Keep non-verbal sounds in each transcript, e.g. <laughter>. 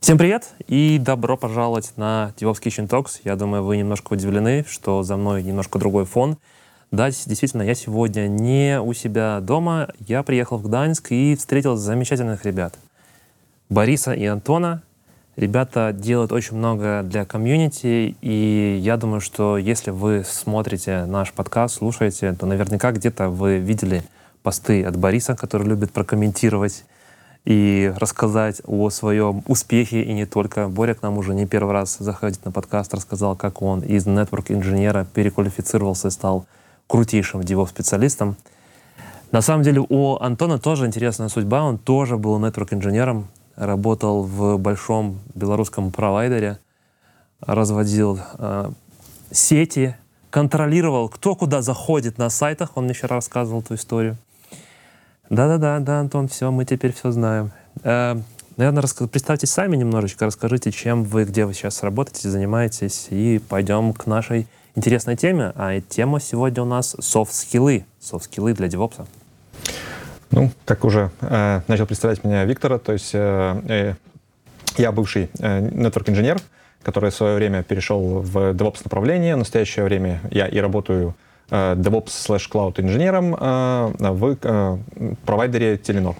Всем привет и добро пожаловать на DevOps Kitchen Talks. Я думаю, вы немножко удивлены, что за мной немножко другой фон. Да, действительно, я сегодня не у себя дома. Я приехал в Гданьск и встретил замечательных ребят. Бориса и Антона. Ребята делают очень много для комьюнити, и я думаю, что если вы смотрите наш подкаст, слушаете, то наверняка где-то вы видели посты от Бориса, который любит прокомментировать и рассказать о своем успехе, и не только. Боря к нам уже не первый раз заходит на подкаст, рассказал, как он из нетворк-инженера переквалифицировался и стал крутейшим DevOps-специалистом. На самом деле у Антона тоже интересная судьба. Он тоже был нетворк-инженером, работал в большом белорусском провайдере, разводил э, сети, контролировал, кто куда заходит на сайтах. Он мне вчера рассказывал эту историю. Да-да-да, да, Антон, все, мы теперь все знаем. Э, наверное, рас... представьтесь сами немножечко, расскажите, чем вы, где вы сейчас работаете, занимаетесь, и пойдем к нашей интересной теме. А тема сегодня у нас софт-скиллы. Софт-скиллы для девопса. Ну, как уже э, начал представлять меня Виктора, то есть э, э, я бывший э, network-инженер, который в свое время перешел в DevOps направление. В настоящее время я и работаю DevOps slash Cloud инженером э, в э, провайдере Telenor.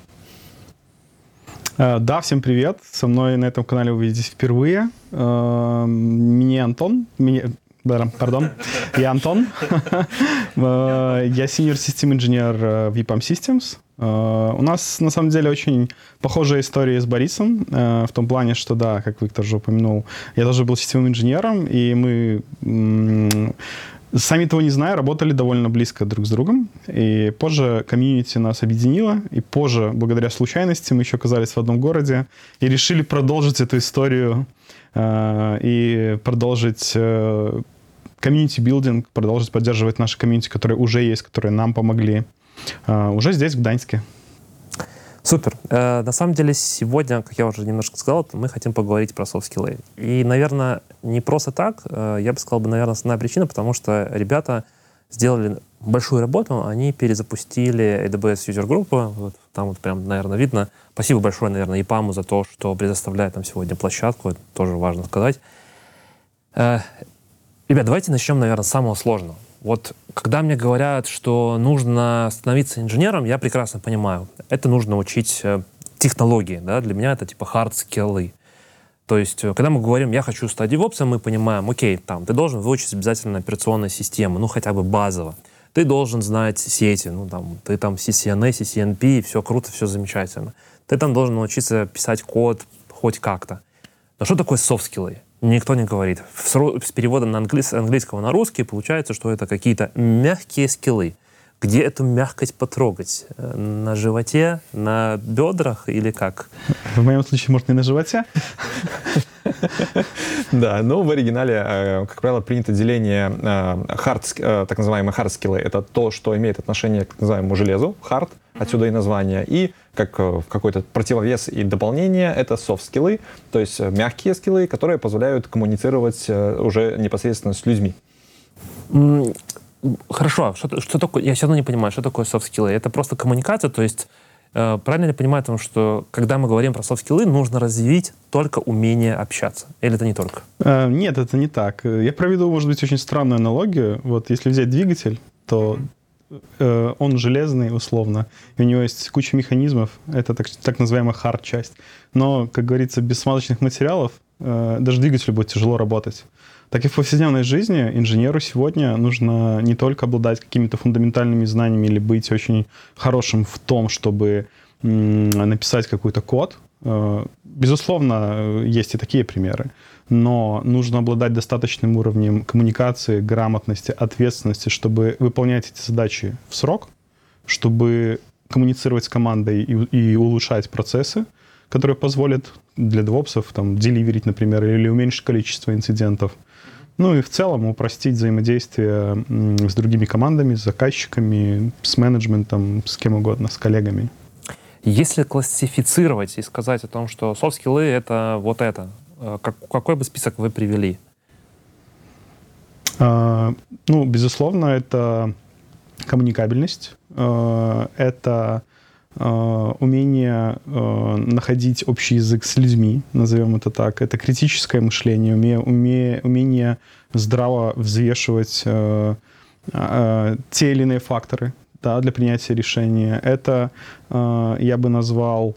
Да, всем привет. Со мной на этом канале вы видитесь впервые. Меня Антон. Меня, пардон. Я Антон. <laughs> Я senior систем инженер в EPAM Systems. У нас, на самом деле, очень похожая история с Борисом, в том плане, что, да, как Виктор уже упомянул, я тоже был системным инженером, и мы Сами того не зная, работали довольно близко друг с другом. И позже комьюнити нас объединило. И позже, благодаря случайности, мы еще оказались в одном городе и решили продолжить эту историю э, и продолжить э, community building, продолжить поддерживать наши комьюнити, которые уже есть, которые нам помогли. Э, уже здесь, в Гданьске. Супер. Э, на самом деле сегодня, как я уже немножко сказал, мы хотим поговорить про софт-скиллы. И, наверное, не просто так. Э, я бы сказал, бы, наверное, основная причина, потому что ребята сделали большую работу, они перезапустили AWS User Group, вот, там вот прям, наверное, видно. Спасибо большое, наверное, ИПАМу за то, что предоставляет нам сегодня площадку, это тоже важно сказать. Э, ребят, давайте начнем, наверное, с самого сложного. Вот когда мне говорят, что нужно становиться инженером, я прекрасно понимаю, это нужно учить э, технологии, да, для меня это типа hard skills. То есть, э, когда мы говорим, я хочу стать девопсом, мы понимаем, окей, там, ты должен выучить обязательно операционную систему, ну, хотя бы базово. Ты должен знать сети, ну, там, ты там CCNA, CCNP, все круто, все замечательно. Ты там должен научиться писать код хоть как-то. Но что такое софт-скиллы? Никто не говорит. С переводом на английс, английского на русский получается, что это какие-то мягкие скиллы. Где эту мягкость потрогать? Э, на животе, на бедрах или как? В моем случае, может, не на животе. Да, но в оригинале, э, как правило, принято деление э, hard, так называемые hard skills. Это то, что имеет отношение к так называемому железу, hard, отсюда и название. И как в какой-то противовес и дополнение это soft скиллы, то есть мягкие скиллы, которые позволяют коммуницировать уже непосредственно с людьми. Хорошо, что, что такое, я все равно не понимаю, что такое софт-скиллы. Это просто коммуникация, то есть э, правильно я понимаю, том, что когда мы говорим про софт-скиллы, нужно развить только умение общаться? Или это не только? Э, нет, это не так. Я проведу, может быть, очень странную аналогию. Вот если взять двигатель, то э, он железный, условно, и у него есть куча механизмов, это так, так называемая хард-часть. Но, как говорится, без смазочных материалов э, даже двигателю будет тяжело работать так и в повседневной жизни инженеру сегодня нужно не только обладать какими-то фундаментальными знаниями или быть очень хорошим в том, чтобы написать какой-то код. Э, безусловно, есть и такие примеры. Но нужно обладать достаточным уровнем коммуникации, грамотности, ответственности, чтобы выполнять эти задачи в срок, чтобы коммуницировать с командой и, и улучшать процессы, которые позволят для девопсов там, деливерить, например, или уменьшить количество инцидентов – ну и в целом упростить взаимодействие с другими командами, с заказчиками, с менеджментом, с кем угодно, с коллегами. Если классифицировать и сказать о том, что софт-скиллы — это вот это, э, как, какой бы список вы привели? А, ну, безусловно, это коммуникабельность, а, это э, умение э, находить общий язык с людьми, назовем это так. Это критическое мышление, умение, умение, умение здраво взвешивать э, э, те или иные факторы да, для принятия решения. Это э, я бы назвал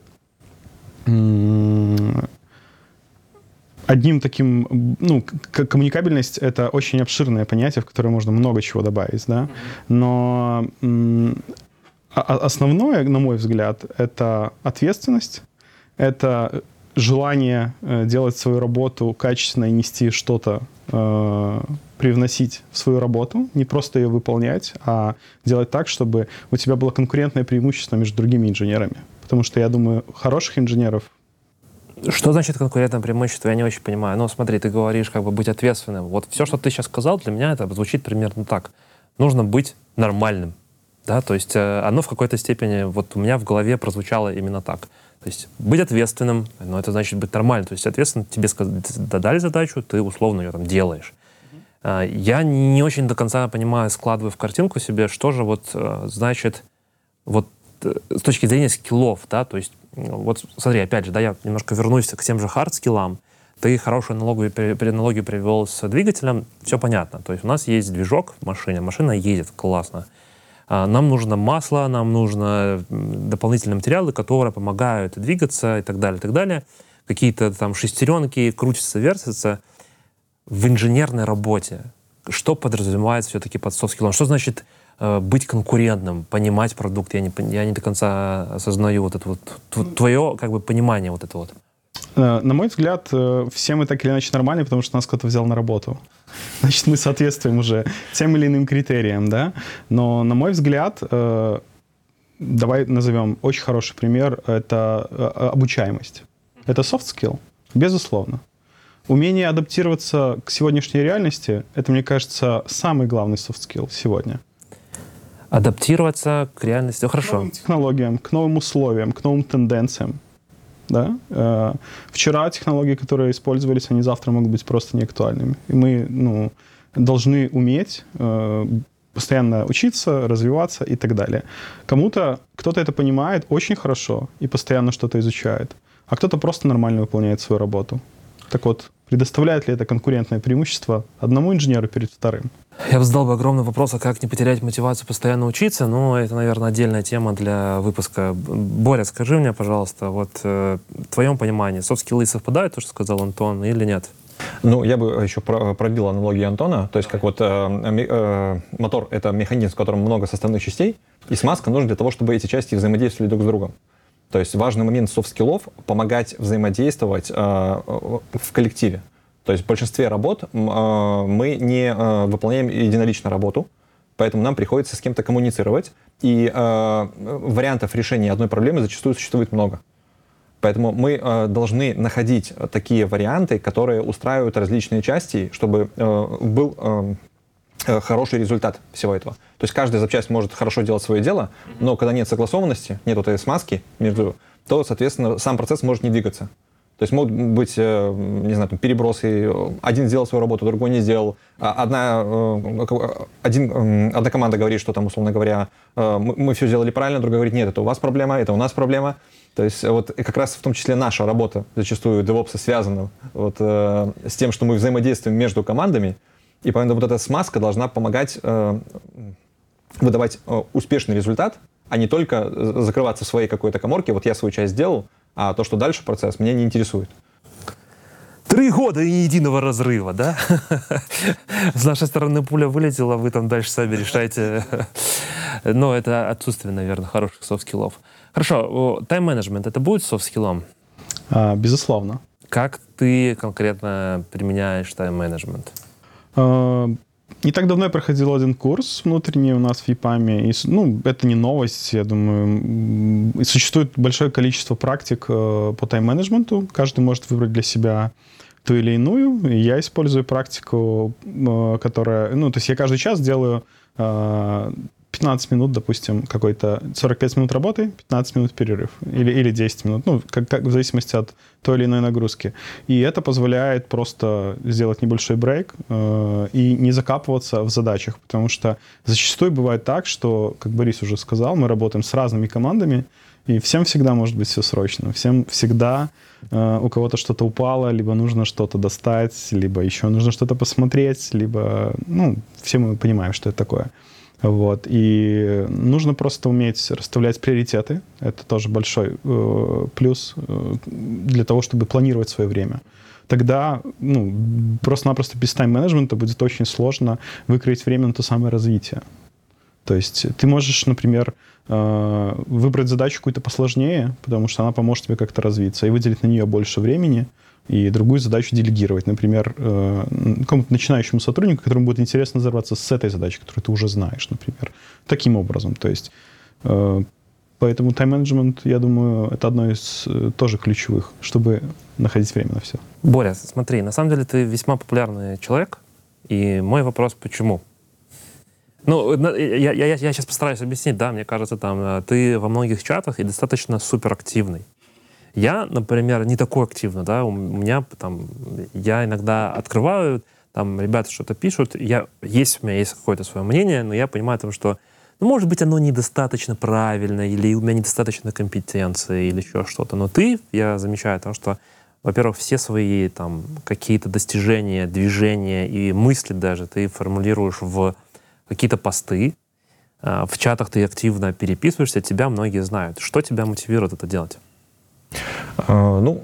одним таким, ну, коммуникабельность — это очень обширное понятие, в которое можно много чего добавить, да, но основное, на мой взгляд, это ответственность, это желание э, делать свою работу качественно и нести что-то, э, привносить в свою работу, не просто ее выполнять, а делать так, чтобы у тебя было конкурентное преимущество между другими инженерами. Потому что я думаю, хороших инженеров что значит конкурентное преимущество? Я не очень понимаю. Ну, смотри, ты говоришь, как бы быть ответственным. Вот все, что ты сейчас сказал, для меня это звучит примерно так. Нужно быть нормальным. Да, то есть э, оно в какой-то степени, вот у меня в голове прозвучало именно так. То есть быть ответственным, но это значит быть нормальным. То есть, соответственно, тебе дали задачу, ты условно ее там делаешь. Э, я не очень до конца понимаю, складываю в картинку себе, что же вот э, значит вот э, с точки зрения скиллов, да, то есть вот смотри, опять же, да, я немножко вернусь к тем же хард-скиллам. Ты хорошую аналогию, аналогию привел с двигателем, все понятно. То есть у нас есть движок в машине, машина едет классно. А, нам нужно масло, нам нужно дополнительные материалы, которые помогают двигаться и так далее, и так далее. Какие-то там шестеренки крутятся, вертятся. В инженерной работе что подразумевается все-таки под софт-скиллом? Что значит Э, быть конкурентным, понимать продукт. Я не, я не до конца осознаю вот это вот, твое как бы понимание вот это вот. Э, на мой взгляд, э, все мы так или иначе нормальные, потому что нас кто-то взял на работу. <laughs> Значит, мы соответствуем уже тем или иным критериям, да. Но, на мой взгляд, давай назовем очень хороший пример, это обучаемость. Это soft skill, безусловно. Умение адаптироваться к сегодняшней реальности, это, мне кажется, самый главный soft skill сегодня адаптироваться к реальности. Хорошо. К новым технологиям, к новым условиям, к новым тенденциям. Да? Э, вчера технологии, которые использовались, они завтра могут быть просто неактуальными. И мы ну, должны уметь э, постоянно учиться, развиваться и так далее. Кому-то, кто-то это понимает очень хорошо и постоянно что-то изучает, а кто-то просто нормально выполняет свою работу. Так вот, предоставляет ли это конкурентное преимущество одному инженеру перед вторым? Я бы задал бы огромный вопрос, а как не потерять мотивацию постоянно учиться? Но это, наверное, отдельная тема для выпуска. Боря, скажи мне, пожалуйста, вот э, в твоем понимании, софт-скиллы совпадают, то, что сказал Антон, или нет? Ну, я бы еще пробил аналогию Антона. То есть, как вот э, э, мотор — это механизм, в котором много составных частей, и смазка нужна для того, чтобы эти части взаимодействовали друг с другом. То есть важный момент soft skill ов — помогать взаимодействовать э, в коллективе. То есть в большинстве работ э, мы не э, выполняем единолично работу, поэтому нам приходится с кем-то коммуницировать, и э, вариантов решения одной проблемы зачастую существует много. Поэтому мы э, должны находить такие варианты, которые устраивают различные части, чтобы э, был э, хороший результат всего этого. То есть каждая запчасть может хорошо делать свое дело, но когда нет согласованности, нет вот этой смазки между, то, соответственно, сам процесс может не двигаться. То есть могут быть, э, не знаю, там, перебросы. Один сделал свою работу, другой не сделал. А одна, э, один, одна команда говорит, что там, условно говоря, э, мы все сделали правильно, другая говорит, нет, это у вас проблема, это у нас проблема. То есть вот как раз в том числе наша работа зачастую DevOps связана вот, с тем, что мы взаимодействуем между командами, и поэтому вот эта смазка должна помогать выдавать успешный результат, а не только закрываться в своей какой-то коморке. Вот я свою часть сделал, а то, что дальше процесс, меня не интересует. Три года и ни единого разрыва, да? <laughs> С нашей стороны пуля вылетела, вы там дальше сами решайте. <laughs> Но это отсутствие, наверное, хороших софт-скиллов. Хорошо, тайм-менеджмент это будет софт-скиллом? А, безусловно. Как ты конкретно применяешь тайм-менеджмент? Не так давно я проходил один курс внутренний у нас в ЕПАМе. И, ну, это не новость, я думаю. И существует большое количество практик э, по тайм-менеджменту. Каждый может выбрать для себя ту или иную. И я использую практику, э, которая... Ну, то есть я каждый час делаю э, 15 минут, допустим, какой-то 45 минут работы, 15 минут перерыв или, или 10 минут, ну, как, как, в зависимости от той или иной нагрузки. И это позволяет просто сделать небольшой брейк э, и не закапываться в задачах, потому что зачастую бывает так, что, как Борис уже сказал, мы работаем с разными командами, И всем всегда может быть все срочно. Всем всегда э, у кого-то что-то упало, либо нужно что-то достать, либо еще нужно что-то посмотреть, либо, ну, все мы понимаем, что это такое. Вот. И нужно просто уметь расставлять приоритеты. Это тоже большой э, плюс э, для того, чтобы планировать свое время. Тогда ну, просто-напросто без тайм-менеджмента будет очень сложно выкроить время на то самое развитие. То есть ты можешь, например, э, выбрать задачу какую-то посложнее, потому что она поможет тебе как-то развиться, и выделить на нее больше времени, и другую задачу делегировать. Например, э, какому-то начинающему сотруднику, которому будет интересно взорваться с этой задачей, которую ты уже знаешь, например. Таким образом. То есть э, Поэтому тайм-менеджмент, я думаю, это одно из тоже ключевых, чтобы находить время на все. Боря, смотри, на самом деле ты весьма популярный человек, и мой вопрос, почему? Ну, я, я, я сейчас постараюсь объяснить, да, мне кажется, там, э, ты во многих чатах и достаточно суперактивный. Я, например, не такой активный, да, у меня там, я иногда открываю, там, ребята что-то пишут, я, есть у меня есть какое-то свое мнение, но я понимаю, там, что, ну, может быть, оно недостаточно правильно, или у меня недостаточно компетенции, или еще что-то, но ты, я замечаю, там, что, во-первых, все свои, там, какие-то достижения, движения и мысли даже ты формулируешь в какие-то посты, э, в чатах ты активно переписываешься, тебя многие знают. Что тебя мотивирует это делать? Э, ну,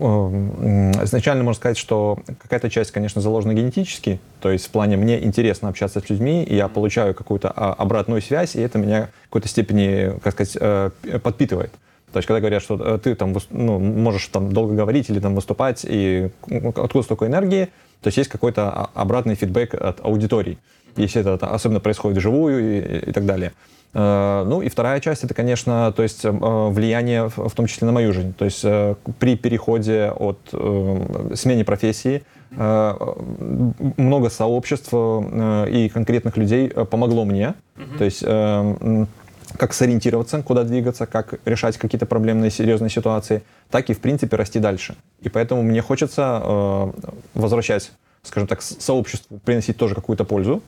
э, изначально можно сказать, что какая-то часть, конечно, заложена генетически, то есть в плане мне интересно общаться с людьми, и я получаю какую-то а, обратную связь, и это меня в какой-то степени, как сказать, подпитывает. То есть, когда говорят, что ты там ну, можешь там долго говорить или там выступать, и откуда столько энергии, то есть есть какой-то а, обратный фидбэк от аудитории если это особенно происходит вживую и, и так далее. Э, ну и вторая часть это, конечно, то есть э, влияние в том числе на мою жизнь. То есть э, при переходе от смене профессии много сообществ и конкретных людей помогло мне. То есть как сориентироваться, куда двигаться, как решать какие-то проблемные, серьезные ситуации, так и, в принципе, расти дальше. И поэтому мне хочется возвращать, скажем так, сообществу, приносить тоже какую-то пользу,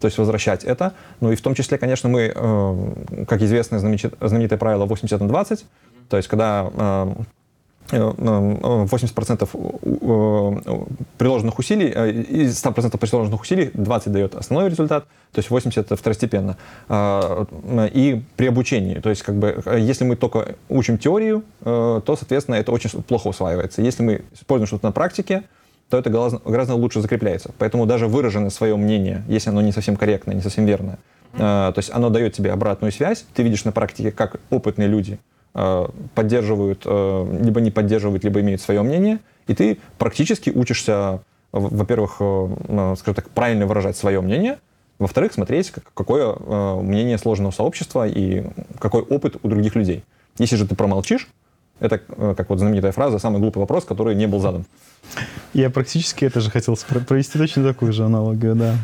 то есть возвращать это. Ну и в том числе, конечно, мы, э, как известное знаменитое правило 80 на 20, то есть когда 80% э, э, приложенных усилий, из 100% приложенных усилий 20 дает основной результат, то есть 80 это второстепенно. И при обучении, то есть как бы если мы только учим теорию, то, соответственно, это очень плохо усваивается. Если мы используем что-то на практике, то это гораздо, лучше закрепляется. Поэтому даже выраженное свое мнение, если оно не совсем корректное, не совсем верное, э, то есть оно дает тебе обратную связь, ты видишь на практике, как опытные люди э, поддерживают, э, либо не поддерживают, либо имеют свое мнение, и ты практически учишься, во-первых, скажем так, правильно выражать свое мнение, во-вторых, смотреть, какое мнение сложного сообщества и какой опыт у других людей. Если же ты промолчишь, это, э, как вот знаменитая фраза, самый глупый вопрос, который не был задан. Я практически это же хотел провести точно такую же аналогию, да.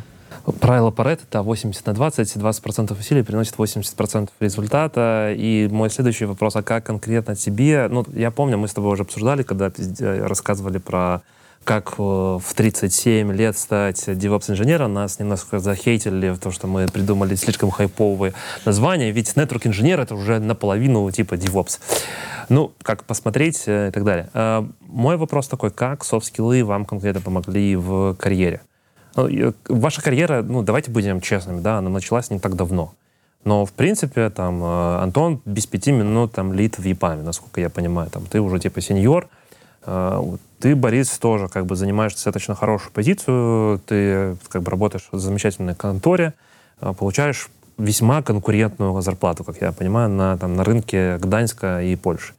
Правило Паретта — это 80 на 20, 20% усилий приносит 80% результата. И мой следующий вопрос, а как конкретно тебе... Ну, я помню, мы с тобой уже обсуждали, когда рассказывали про как э, в 37 лет стать DevOps-инженером. Нас немножко захейтили в то, что мы придумали слишком хайповые названия, ведь network-инженер — это уже наполовину типа DevOps. Ну, как посмотреть э, и так далее. Э, мой вопрос такой, как софт-скиллы вам конкретно помогли в карьере? Ну, ваша карьера, ну, давайте будем честными, да, она началась не так давно. Но, в принципе, там, Антон без пяти минут там лид в ЕПАМе, насколько я понимаю. Там, ты уже типа сеньор, ты, Борис, тоже как бы занимаешь достаточно хорошую позицию, ты как бы работаешь в замечательной конторе, а, получаешь весьма конкурентную зарплату, как я понимаю, на, там, на рынке Гданьска и Польши.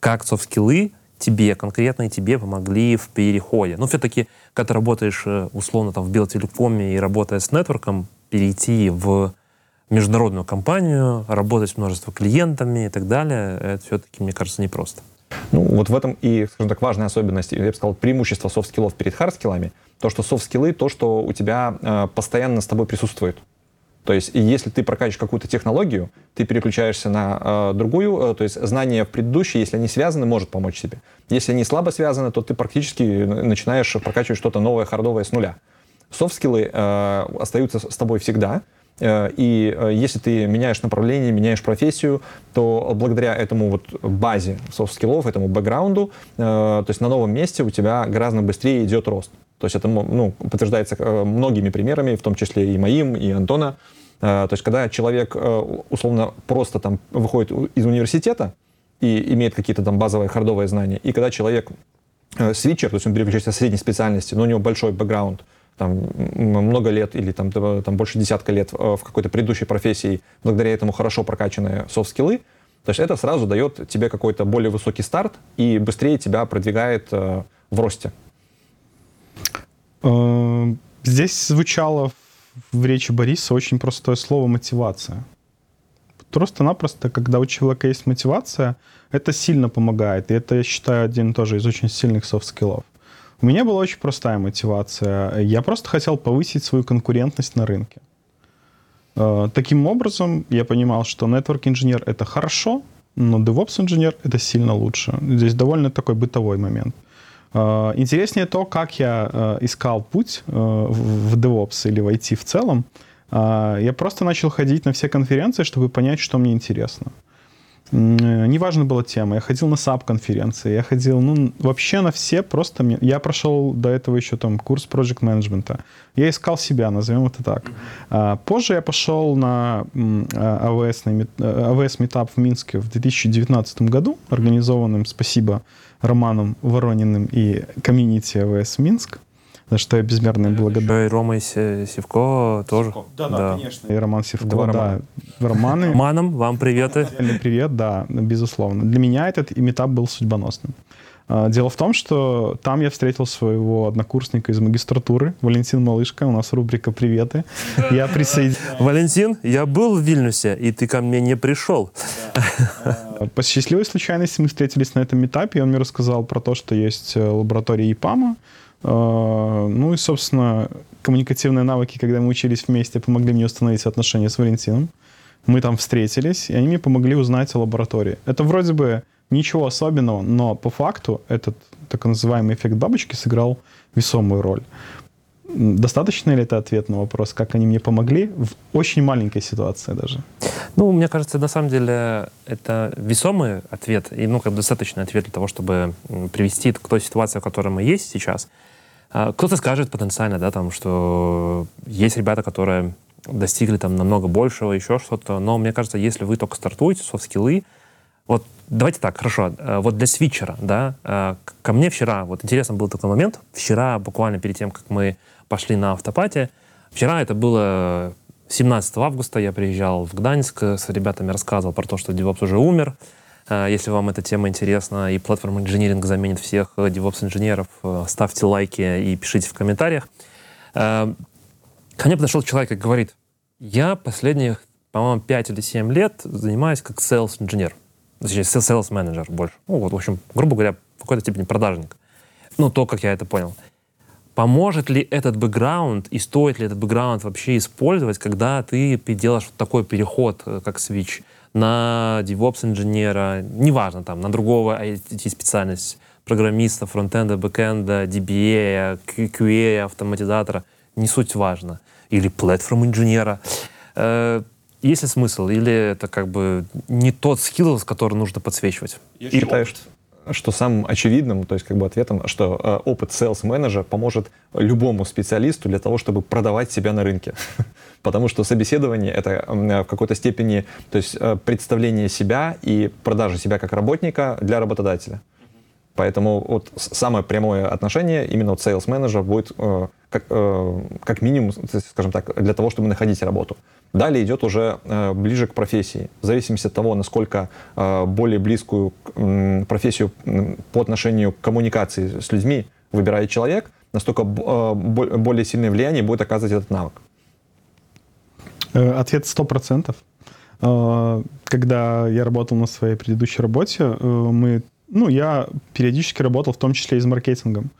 Как софт-скиллы тебе, конкретно тебе помогли в переходе? Ну, все-таки, когда ты работаешь э, условно там в Белтелекоме и работая с нетворком, перейти в международную компанию, работать с множеством клиентами и так далее, это все-таки, мне кажется, непросто. Ну, вот в этом и, скажем так, важная особенность, я бы сказал, преимущество софт-скиллов перед хард-скиллами, то, что софт-скиллы, то, что у тебя э, постоянно с тобой присутствует. То есть, и если ты прокачиваешь какую-то технологию, ты переключаешься на э, другую, э, то есть знания в предыдущей, если они связаны, может помочь тебе. Если они слабо связаны, то ты практически начинаешь прокачивать что-то новое, хардовое с нуля. Софт-скиллы э, остаются с тобой всегда, и э, если ты меняешь направление, меняешь профессию, то благодаря этому вот базе софт-скиллов, этому бэкграунду, то есть на новом месте у тебя гораздо быстрее идет рост. То есть это ну, подтверждается многими примерами, в том числе и моим, и Антона. То есть когда человек условно просто там выходит из университета и имеет какие-то там базовые хардовые знания, и когда человек switcher, то есть он переключается с средней специальности, но у него большой бэкграунд, там, много лет или там, там больше десятка лет э, в какой-то предыдущей профессии, благодаря этому хорошо прокачанные софт-скиллы, то есть это сразу дает тебе какой-то более высокий старт и быстрее тебя продвигает э, в росте. Э, здесь звучало в речи Бориса очень простое слово «мотивация». Просто-напросто, когда у человека есть мотивация, это сильно помогает. И это, я считаю, один тоже из очень сильных софт-скиллов. У меня была очень простая мотивация. Я просто хотел повысить свою конкурентность на рынке. Э, таким образом, я понимал, что network инженер это хорошо, но DevOps инженер это сильно лучше. Здесь довольно такой бытовой момент. Э, интереснее то, как я э, искал путь в DevOps или в IT в целом. Я просто начал ходить на все конференции, чтобы понять, что мне интересно. Э, неважно была тема. Я ходил на SAP-конференции, я ходил, ну, вообще на все, просто... Мне... Я прошел до этого еще там курс Project Management. Я искал себя, назовем это так. А, позже я пошел на AWS, на AWS Meetup в Минске в 2019 году, организованным, спасибо, Романом Ворониным и комьюнити AWS Минск за что я безмерно благодарен. И Рома и Севко тоже. Да, да, да, конечно. И Роман Севко, Два да. Романа. Романы. Романом, вам приветы. Привет, да, безусловно. Для меня этот имитап был судьбоносным. А, дело в том, что там я встретил своего однокурсника из магистратуры, Валентин Малышка, у нас рубрика «Приветы». Я присоединился. Валентин, я был в Вильнюсе, и ты ко мне не пришел. По счастливой случайности мы встретились на этом этапе, и он мне рассказал про то, что есть э, лаборатория ИПАМа, а, ну и, собственно, коммуникативные навыки, когда мы учились вместе, помогли мне установить отношения с Валентином. Мы там встретились, и они мне помогли узнать о лаборатории. Это вроде бы ничего особенного, но по факту этот так называемый эффект бабочки сыграл весомую роль. Достаточно ли это ответ на вопрос, как они мне помогли в очень маленькой ситуации даже? Ну, мне кажется, на самом деле это весомый ответ, и ну, как бы достаточный ответ для того, чтобы привести к той ситуации, в которой мы есть сейчас. А, кто-то скажет потенциально, да, там, что есть ребята, которые достигли там намного большего, еще что-то, но мне кажется, если вы только стартуете, софт-скиллы, вот давайте так, хорошо, э, вот для свитчера, да, э, ко мне вчера, вот интересно был такой момент, вчера, буквально перед тем, как мы пошли на автопате, вчера это было 17 августа, я приезжал в Гданьск, с ребятами рассказывал про то, что DevOps уже умер, если вам эта тема интересна и платформ инжиниринг заменит всех э, DevOps-инженеров, э, ставьте лайки и пишите в комментариях. Ко мне подошел человек и говорит, я последних, по-моему, 5 или 7 лет занимаюсь как sales-инженер. Точнее, sales-менеджер больше. Ну, вот, в общем, грубо говоря, в какой-то степени продажник. Ну, то, как я это понял. Поможет ли этот бэкграунд и стоит ли этот бэкграунд вообще использовать, когда ты делаешь вот такой переход, как Switch? На DevOps-инженера, неважно, там, на другого IT-специальность, программиста, фронтенда, бэкенда, DBA, QA, автоматизатора, не суть важно. Или платформ-инженера. Э, есть ли смысл? Или это как бы не тот скилл, с которым нужно подсвечивать? Я считаю, что что самым очевидным, то есть как бы ответом, что э, опыт sales менеджера поможет любому специалисту для того, чтобы продавать себя на рынке. <laughs> Потому что собеседование — это э, в какой-то степени то есть, э, представление себя и продажа себя как работника для работодателя. Поэтому вот самое прямое отношение именно от sales менеджера будет э, как, э, как минимум, скажем так, для того, чтобы находить работу. Далее идет уже э, ближе к профессии. В зависимости от того, насколько э, более близкую э, профессию э, по отношению к коммуникации с людьми выбирает человек, настолько э, более сильное влияние будет оказывать этот навык. Э, ответ 100%. Э, когда я работал на своей предыдущей работе, э, мы ну, я периодически работал в том числе и с маркетингом.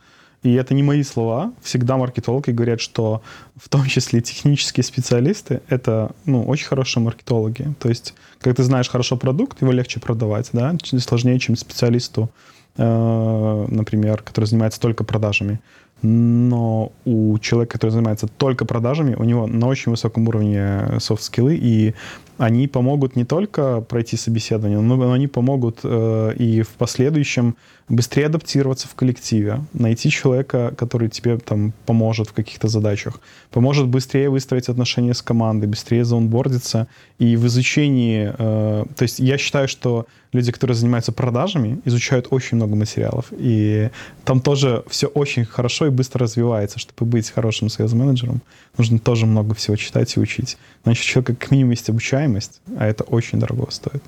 И это не мои слова. Всегда маркетологи говорят, что в том числе технические специалисты — это ну, очень хорошие маркетологи. То есть, когда ты знаешь хорошо продукт, его легче продавать, да, сложнее, чем специалисту э, например, который занимается только продажами. Но у человека, который занимается только продажами, у него на очень высоком уровне софт-скиллы, и они помогут не только пройти собеседование, но они помогут э, и в последующем быстрее адаптироваться в коллективе, найти человека, который тебе там поможет в каких-то задачах, поможет быстрее выстроить отношения с командой, быстрее заонбордиться. И в изучении, э, то есть я считаю, что люди, которые занимаются продажами, изучают очень много материалов. И там тоже все очень хорошо и быстро развивается. Чтобы быть хорошим сейлс-менеджером, нужно тоже много всего читать и учить. Значит, у человека как минимум есть обучаемость, а это очень дорого стоит.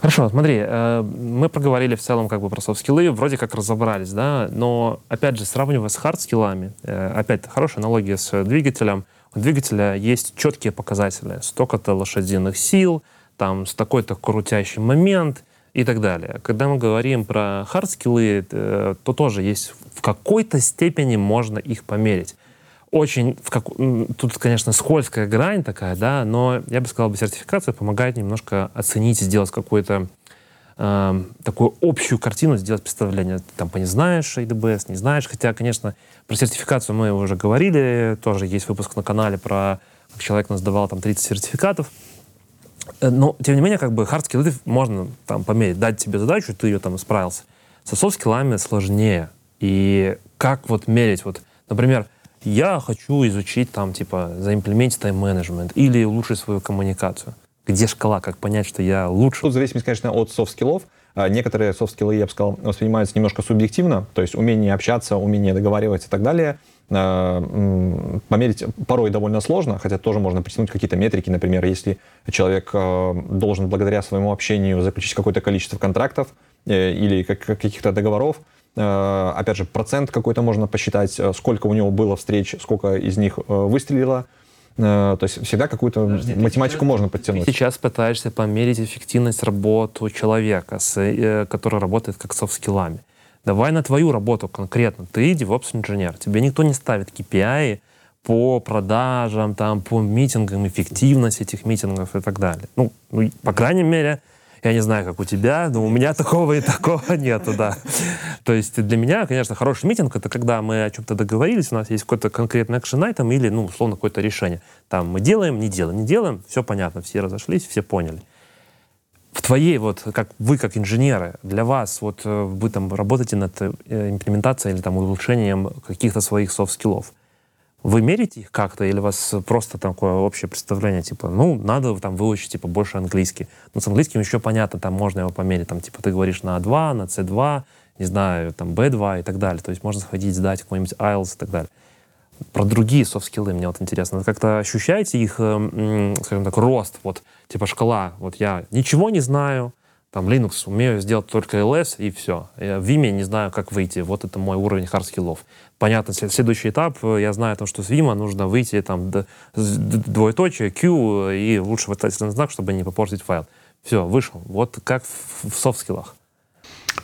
Хорошо, смотри, э, мы проговорили в целом как бы про софт-скиллы, вроде как разобрались, да, но, опять же, сравнивая с хард-скиллами, э, опять, хорошая аналогия с двигателем, у двигателя есть четкие показатели, столько-то лошадиных сил, там, с такой-то крутящий момент и так далее. Когда мы говорим про хард-скиллы, э, то тоже есть в какой-то степени можно их померить очень, в как... тут, конечно, скользкая грань такая, да, но я бы сказал, бы, сертификация помогает немножко оценить, сделать какую-то э, такую общую картину, сделать представление. Ты там не знаешь AWS, не знаешь, хотя, конечно, про сертификацию мы уже говорили, тоже есть выпуск на канале про как человек нас давал там 30 сертификатов. Э, но, тем не менее, как бы hard skills можно там померить, дать тебе задачу, ты ее там справился. Со soft скиллами сложнее. И как вот мерить? Вот, например, я хочу изучить там, типа, заимплементить тайм-менеджмент или улучшить свою коммуникацию. Где шкала, как понять, что я лучше? Тут зависимость, конечно, от софт-скиллов. А, некоторые софт-скиллы, я бы сказал, воспринимаются немножко субъективно, то есть умение общаться, умение договариваться и так далее. А, померить порой довольно сложно, хотя тоже можно притянуть какие-то метрики, например, если человек а, должен благодаря своему общению заключить какое-то количество контрактов э, или каких-то договоров, опять же, процент какой-то можно посчитать, э, сколько у него было встреч, сколько из них э, выстрелило. То есть всегда какую-то Подожди, математику сейчас, можно подтянуть. Ты сейчас пытаешься померить эффективность работы человека, с, который работает как софт-скиллами. Давай на твою работу конкретно. Ты DevOps-инженер. Тебе никто не ставит KPI по продажам, там, по митингам, эффективность этих митингов и так далее. Ну, ну по крайней мере, я не знаю, как у тебя, но у меня <laughs> такого и такого нету, да. То есть для меня, конечно, хороший митинг — это когда мы о чем-то договорились, у нас есть какой-то конкретный action item или, ну, условно, какое-то решение. Там мы делаем, не делаем, не делаем, все понятно, все разошлись, все поняли. В твоей, вот, как вы, как инженеры, для вас, вот, э, вы там работаете над э, имплементацией или там улучшением каких-то своих софт-скиллов. Вы мерите их как-то или у вас просто такое общее представление, типа, ну, надо там выучить, типа, больше английский. Ну, с английским еще понятно, там можно его померить, там, типа, ты говоришь на А2, на С2, не знаю, там, B2 и так далее. То есть можно сходить, сдать какой-нибудь IELTS и так далее. Про другие софт-скиллы мне вот интересно. Вы как-то ощущаете их, э, скажем так, рост? Вот, типа, шкала. Вот я ничего не знаю, там Linux умею сделать только LS и все. Я в Vim не знаю, как выйти. Вот это мой уровень хардскиллов. Понятно, следующий этап, э, я знаю, том, что с Vim нужно выйти там двоеточие, Q и лучше восклицательный знак, чтобы не попортить файл. Все, вышел. Вот как в, в софт-скиллах.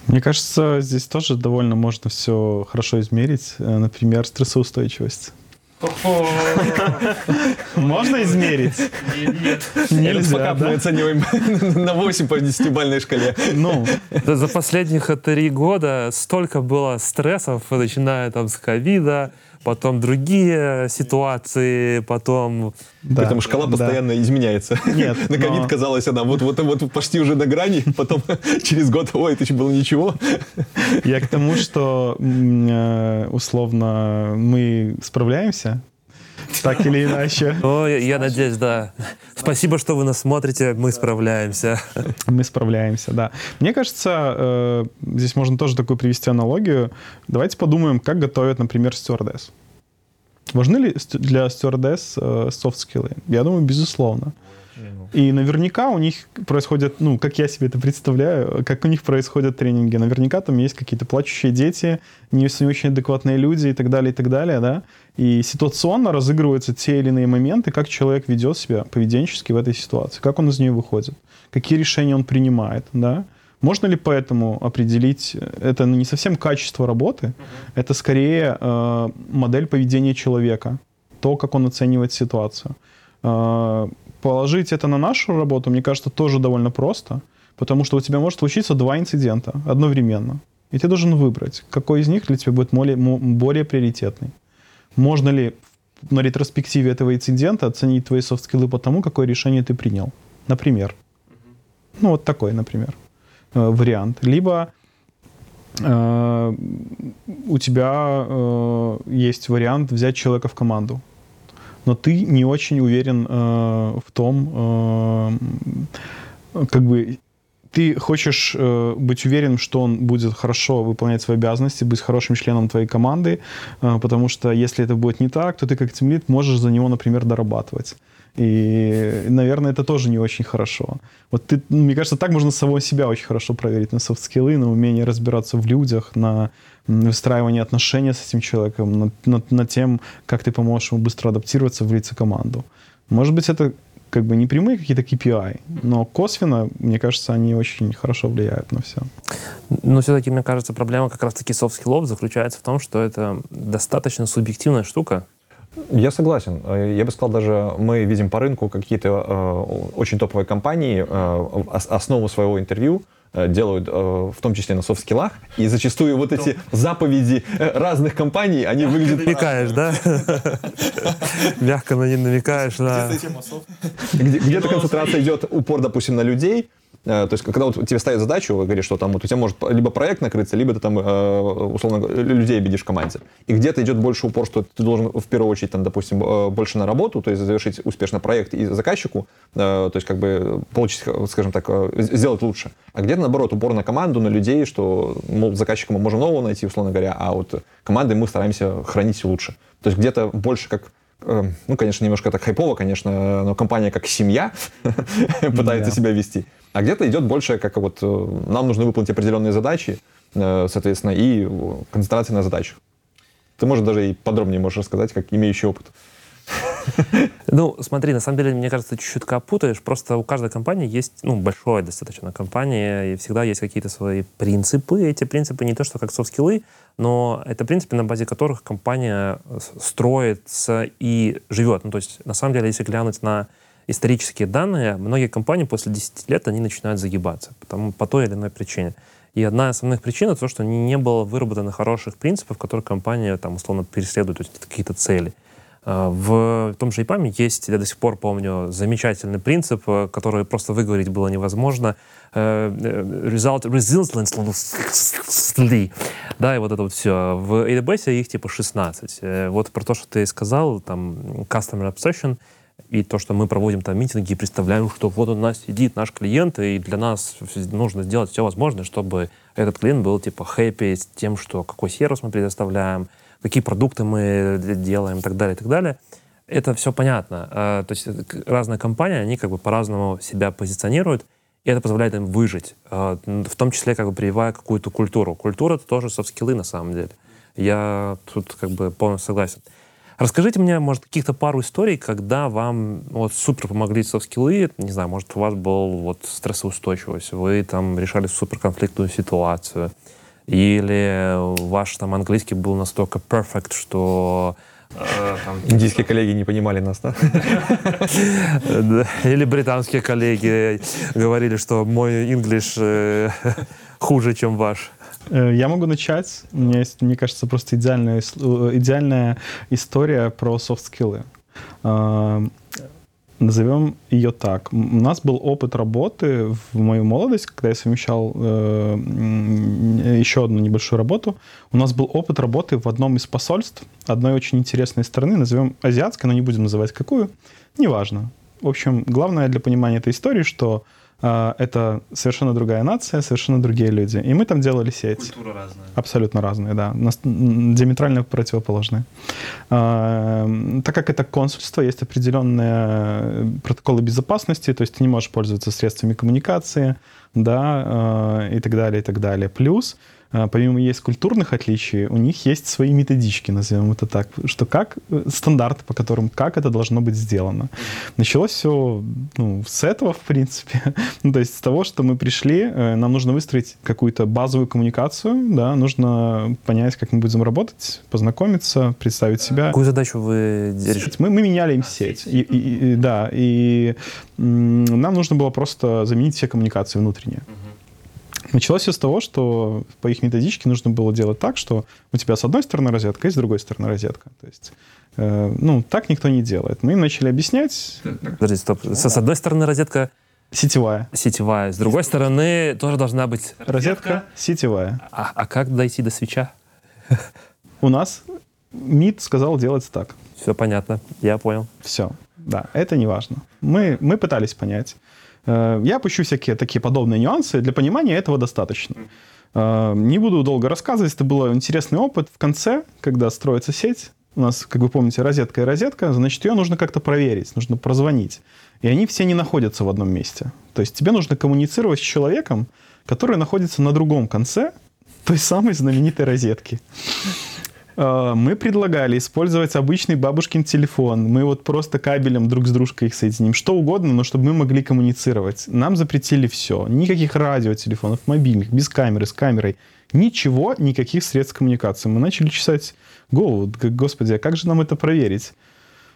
Мне кажется, здесь тоже довольно можно все хорошо измерить. Э, например, стрессоустойчивость. Можно измерить? Нет. Нельзя, пока мы оцениваем <laughs> на 8 по 10-бальной шкале. Ну, за последних три года столько было стрессов, начиная там с ковида, потом другие ситуации, потом... Да, Поэтому шкала да. постоянно изменяется. Нет, <laughs> На ковид но... казалось, она вот, вот, вот почти уже на грани, потом <laughs> через год, ой, это еще было ничего. Я к тому, что э, условно мы справляемся, так или иначе. О, я, я надеюсь, да. Спасибо, что вы нас смотрите, мы справляемся. Мы справляемся, да. Мне кажется, э, здесь можно тоже такую привести аналогию. Давайте подумаем, как готовят, например, стюардесс. Важны ли для стюардесс э, софт-скиллы? Я думаю, безусловно. И наверняка у них происходят, ну, как я себе это представляю, как у них происходят тренинги. Наверняка там есть какие-то плачущие дети, не очень адекватные люди и так далее, и так далее, да. И ситуационно разыгрываются те или иные моменты, как человек ведет себя поведенчески в этой ситуации, как он из нее выходит, какие решения он принимает, да. Можно ли поэтому определить, это не совсем качество работы, uh-huh. это скорее э, модель поведения человека, то, как он оценивает ситуацию. Э, положить это на нашу работу, мне кажется, тоже довольно просто, потому что у тебя может случиться два инцидента одновременно. И ты должен выбрать, какой из них для тебя будет более, более приоритетный. Можно ли на ретроспективе этого инцидента оценить твои софт-скиллы по тому, какое решение ты принял. Например. Ну, вот такой, например, э, вариант. Либо э, у тебя э, есть вариант взять человека в команду, но ты не очень уверен э, в том, э, как бы ты хочешь э, быть уверен, что он будет хорошо выполнять свои обязанности, быть хорошим членом твоей команды, э, потому что если это будет не так, то ты как тимлит можешь за него, например, дорабатывать. И, наверное, это тоже не очень хорошо. Вот ты, мне кажется, так можно самого себя очень хорошо проверить на софт-скиллы, на умение разбираться в людях, на выстраивание отношений с этим человеком, на, на, на тем, как ты поможешь ему быстро адаптироваться, влиться в команду. Может быть, это как бы не прямые какие-то KPI, но косвенно, мне кажется, они очень хорошо влияют на все. Но все-таки, мне кажется, проблема как раз-таки софт-скиллов заключается в том, что это достаточно субъективная штука. Я согласен. Я бы сказал, даже мы видим по рынку какие-то э, очень топовые компании э, основу своего интервью Э, делают, э, в том числе на софт-скиллах, и зачастую вот эти заповеди э, разных компаний, они выглядят... Намекаешь, да? <laughs> Мягко на них намекаешь на... Где-то концентрация идет упор, допустим, на людей, Э, то есть, когда вот тебе ставят задачу, вы говорите, что там вот у тебя может либо проект накрыться, либо ты там, э, условно, людей обидишь в команде. И где-то идет больше упор, что ты должен в первую очередь, там, допустим, э, больше на работу, то есть завершить успешно проект и заказчику, то есть как бы получить, скажем так, сделать лучше. А где-то, наоборот, упор на команду, на людей, что, мол, заказчика мы можем нового найти, условно говоря, а вот командой мы стараемся хранить лучше. То есть где-то больше как ну, конечно, немножко так хайпово, конечно, но компания как семья <laughs> пытается себя вести. А где-то идет больше, как вот э, нам нужно выполнить определенные задачи, э, соответственно, и концентрация на задачах. Ты, может, даже и подробнее можешь рассказать, как имеющий опыт. <laughs> Ну, смотри, на самом деле, мне кажется, ты чуть-чуть путаешь. Просто у каждой компании есть, ну, большая достаточно компания, и всегда есть какие-то свои принципы. Эти принципы не то, что как софт-скиллы, но это принципы, на базе которых компания строится и живет. Ну, то есть, на самом деле, если глянуть на исторические данные, многие компании после 10 лет, они начинают загибаться потому, по той или иной причине. И одна из основных причин это то, что не было выработано хороших принципов, которые компания там условно преследует, то есть какие-то цели. А, в том же ИПАМе есть, я до сих пор помню, замечательный принцип, э, который просто выговорить было невозможно. Э, э, result resilience, да, и вот это вот все. В AWS их типа 16. Вот про то, что ты сказал, там, customer obsession — и то, что мы проводим там митинги и представляем, что вот у нас сидит наш клиент, и для нас нужно сделать все возможное, чтобы этот клиент был типа happy с тем, что какой сервис мы предоставляем, какие продукты мы делаем и так далее, и так далее. Это все понятно. А, то есть разные компании, они как бы по-разному себя позиционируют, и это позволяет им выжить, а, в том числе как бы прививая какую-то культуру. Культура — это тоже софт-скиллы на самом деле. Я тут как бы полностью согласен. Расскажите мне, может, каких-то пару историй, когда вам вот супер помогли софт-скиллы, не знаю, может, у вас был вот стрессоустойчивость, вы там решали суперконфликтную ситуацию, или ваш там английский был настолько perfect, что э, там, Индийские коллеги не понимали нас, да? Или британские коллеги говорили, что мой English э, <laughs> хуже, чем ваш. Э, я могу начать. У меня есть, мне кажется, просто идеальная, э, идеальная история про софт-скиллы. А, назовем ее так. У нас был опыт работы в мою молодость, когда я совмещал э, еще одну небольшую работу. У нас был опыт работы в одном из посольств одной очень интересной страны, назовем азиатской, но не будем называть какую. Неважно. В общем, главное для понимания этой истории, что это совершенно другая нация, совершенно другие люди. И мы там делали сеть. Культура разная. Абсолютно разные, да. Диаметрально противоположные. А, так как это консульство, есть определенные протоколы безопасности, то есть ты не можешь пользоваться средствами коммуникации, да, а, и так далее, и так далее. Плюс а, помимо есть культурных отличий, у них есть свои методички, назовем это так, что как э, стандарты, по которым как это должно быть сделано. Началось все ну, с этого, в принципе. <laughs> ну, то есть с того, что мы пришли, э, нам нужно выстроить какую-то базовую коммуникацию, да, нужно понять, как мы будем работать, познакомиться, представить себя. Какую задачу вы решили? Мы, мы меняли им сеть. И, и, и, да, и нам нужно было просто заменить все коммуникации внутренние. Началось все с того, что по их методичке нужно было делать так, что у тебя с одной стороны розетка и с другой стороны розетка. То есть, э, ну, так никто не делает. Мы им начали объяснять. Подожди, стоп. С, с одной стороны розетка Сетевая. сетевая, с другой стороны тоже должна быть Розетка сетевая. А, а как дойти до свеча? У нас МИД сказал делать так. Все понятно, я понял. Все. Да, это не важно. Мы, мы пытались понять. Э, Я опущу всякие такие подобные нюансы. Для понимания этого достаточно. Э, Не буду долго рассказывать. Это был интересный опыт. В конце, когда строится сеть, у нас, как вы помните, розетка и розетка, значит, ее нужно как-то проверить, нужно прозвонить. И они все не находятся в одном месте. То есть тебе нужно коммуницировать с человеком, который находится на другом конце той самой знаменитой розетки. Э, Мы предлагали использовать обычный бабушкин телефон. Мы вот просто кабелем друг с дружкой их соединим. Что угодно, но чтобы мы могли коммуницировать. Нам запретили все. Никаких радиотелефонов, мобильных, без камеры, с камерой. Ничего, никаких средств коммуникации. Мы начали чесать голову. Господи, а как же нам это проверить?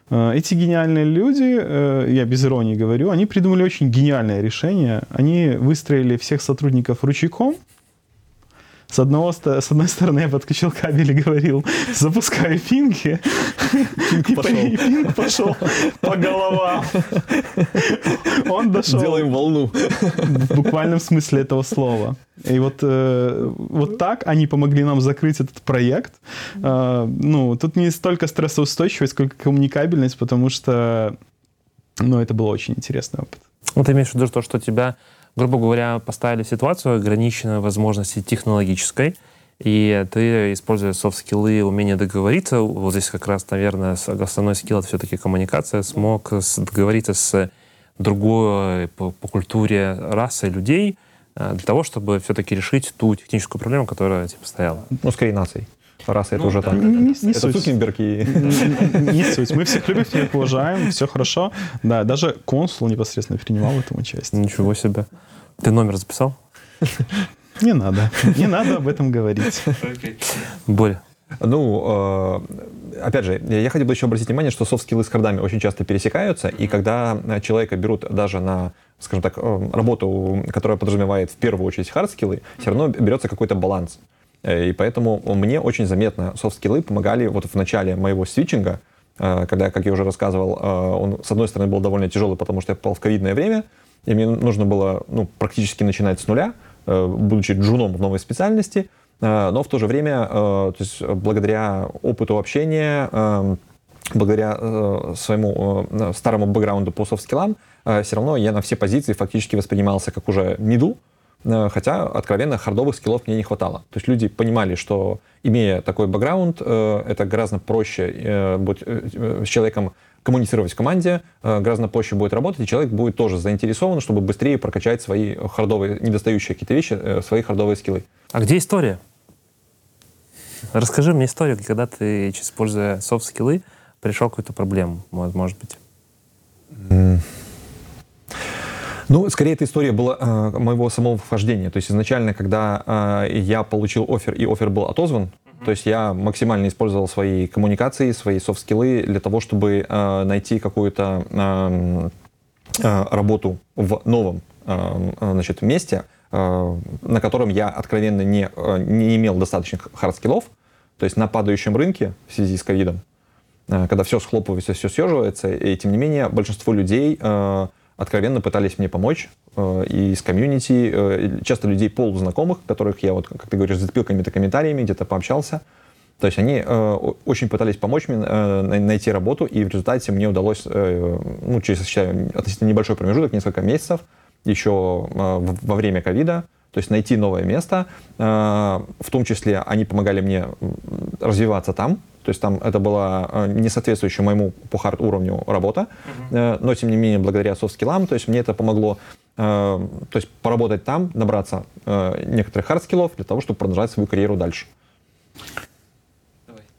Э, Эти гениальные люди, э, я без иронии говорю, они придумали очень гениальное решение. Они выстроили всех сотрудников ручейком, с, одного, с одной стороны я подключил кабель и говорил, запускаю пинги. И по- и пинг пошел по головам. Он дошел Делаем волну. в буквальном смысле этого слова. И вот, э, вот так они помогли нам закрыть этот проект. Э, ну, тут не столько стрессоустойчивость, сколько коммуникабельность, потому что ну, это был очень интересный опыт. Ну, ты имеешь в виду то, что тебя, грубо говоря, поставили ситуацию ограниченной возможности технологической, и ты, используя софт-скиллы, умение договориться, вот здесь как раз, наверное, основной скилл — это все-таки коммуникация, смог договориться с другой по, по культуре расой людей э, для того, чтобы все-таки решить ту техническую проблему, которая типа стояла. Ну, скорее наций. Раз это Ну, уже да, там. да, да. Не, не Это суть. Цукерберг и... Не <laughs> суть. Мы всех любим, всех уважаем, все хорошо. Да, даже консул непосредственно принимал в этом участие. Ничего себе. Ты номер записал? Не надо. Не надо об этом говорить. Боря. Ну, э, опять же, я хотел бы еще обратить внимание, что софт-скиллы с хардами очень часто пересекаются, и когда э, человека берут даже на, скажем так, э, работу, которая подразумевает в первую очередь хард-скиллы, все равно берется какой-то баланс. Э, И поэтому мне очень заметно софт-скиллы помогали вот в начале моего свитчинга, э, когда, как я уже рассказывал, э, он, с одной стороны, был довольно тяжелый, потому что я попал в ковидное время, и мне нужно было ну, практически начинать с нуля, будучи джуном в новой специальности, но в то же время, то есть благодаря опыту общения, э, благодаря своему старому бэкграунду по софт-скиллам, все равно я на все позиции фактически воспринимался как уже миду, хотя откровенно хардовых скиллов мне не хватало. То есть люди понимали, что имея такой бэкграунд, э, это гораздо проще э, будет э, э, с человеком коммуницировать в команде, э, гораздо проще будет работать, и человек будет тоже заинтересован, чтобы быстрее прокачать свои хардовые, недостающие какие-то вещи, э, свои хардовые скиллы. А где история? Расскажи мне историю, когда ты, используя софт-скиллы, пришел к какую-то проблему, может, может быть. Ну, скорее, эта история была э, моего самого вхождения. То есть изначально, когда э, я получил офер, и офер был отозван, то есть я максимально использовал свои коммуникации, свои софт-скиллы для того, чтобы э, найти какую-то э, э, работу в новом э, значит, месте, э, на котором я откровенно не, э, не имел достаточных хард-скиллов. То есть на падающем рынке в связи с ковидом, э, когда все схлопывается, все съеживается, и тем не менее большинство людей э, откровенно пытались мне помочь э, из комьюнити, э, часто людей полузнакомых, которых я, вот, как ты говоришь, зацепил какими-то комментариями, где-то пообщался. То есть они э, очень пытались помочь мне э, най- найти работу, и в результате мне удалось, э, ну, через, считаю, относительно небольшой промежуток, несколько месяцев, еще э, во время ковида, то есть найти новое место. Э, В том числе они помогали мне развиваться там. То есть там это была э, не соответствующая моему по хард уровню работа, Э, но тем не менее благодаря софт-скиллам, то есть мне это помогло э, то есть поработать там, набраться некоторых хард-скиллов для того, чтобы продолжать свою карьеру дальше.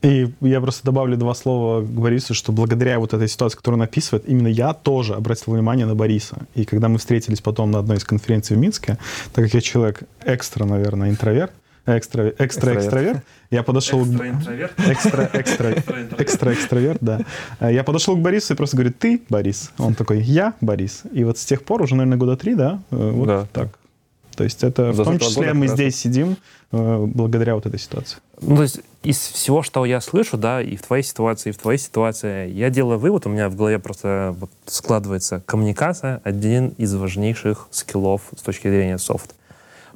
И я просто добавлю два слова к Борису, что благодаря вот этой ситуации, которую он описывает, именно я тоже обратил внимание на Бориса. И когда мы встретились потом на одной из конференций в Минске, так как я человек экстра, наверное, интроверт, экстра, экстра Экстраверт. я подошел к... Экстра, экстра, экстра экстраверт, да. Э, Я подошел к Борису и просто говорю, ты Борис? Он такой, я Борис. И вот с тех пор, уже, наверное, года три, да? э, Вот Да. так. То есть это За в том 40 числе года мы хорошо. здесь сидим э, благодаря вот этой ситуации. Ну, то есть из всего, что я слышу, да, и в твоей ситуации, и в твоей ситуации, я делаю вывод, у меня в голове просто вот складывается коммуникация, один из важнейших скиллов с точки зрения софт.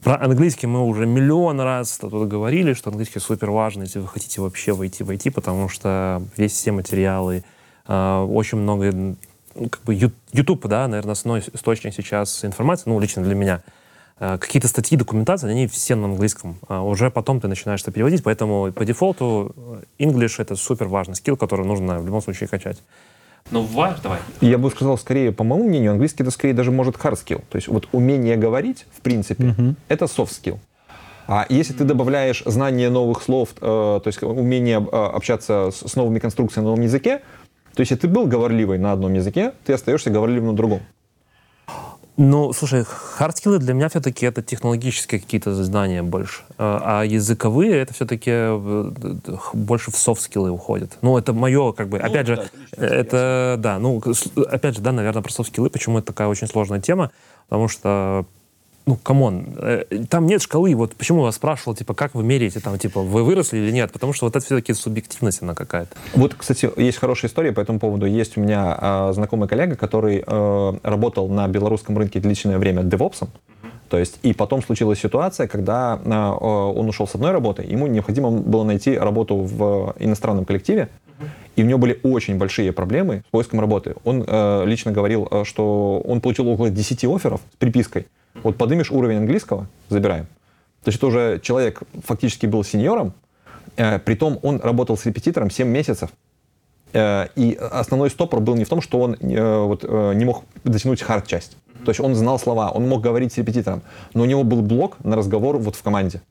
Про английский мы уже миллион раз тут говорили, что английский супер важный, если вы хотите вообще войти в IT, потому что весь все материалы, э, очень много, как бы YouTube, да, наверное, основной источник сейчас информации, ну, лично для меня, Э, какие-то статьи, документации, они все на английском. А уже потом ты начинаешь это переводить, поэтому по дефолту э, English — это супер важный скилл, который нужно в любом случае качать. Ну, важно, давай. Я бы сказал, скорее, по моему мнению, английский это скорее даже может hard skill. То есть вот умение говорить, в принципе, это soft skill. А если ты добавляешь знание новых слов, э, то есть умение э, общаться с, с новыми конструкциями на новом языке, то есть если ты был говорливый на одном языке, ты остаешься говорливым на другом. Ну, слушай, хардскиллы для меня все-таки это технологические какие-то знания больше. Э, А языковые это все-таки больше в софт-скиллы уходят. Ну, это мое, как бы, опять же, это, да, ну, опять же, да, наверное, про софт-скиллы, почему это такая очень сложная тема, потому что ну, come on, э, там нет шкалы, вот почему вас спрашивал, типа, как вы меряете, там, типа, вы выросли или нет, потому что вот это все-таки субъективность она какая-то. Вот, кстати, есть хорошая история по этому поводу. Есть у меня э, знакомый коллега, который э, работал на белорусском рынке длительное время девопсом. То есть, и потом случилась ситуация, когда э, он ушел с одной работы, ему необходимо было найти работу в иностранном коллективе, и у него были очень большие проблемы с поиском работы. Он э, лично говорил, э, что он получил около 10 офферов с припиской. Вот поднимешь уровень английского, забираем. То есть это уже человек фактически был сеньором, э, притом он работал с репетитором 7 месяцев. Э, и основной стопор был не в том, что он э, вот, э, не мог дотянуть хард-часть. То есть он знал слова, он мог говорить с репетитором, но у него был блок на разговор вот в команде.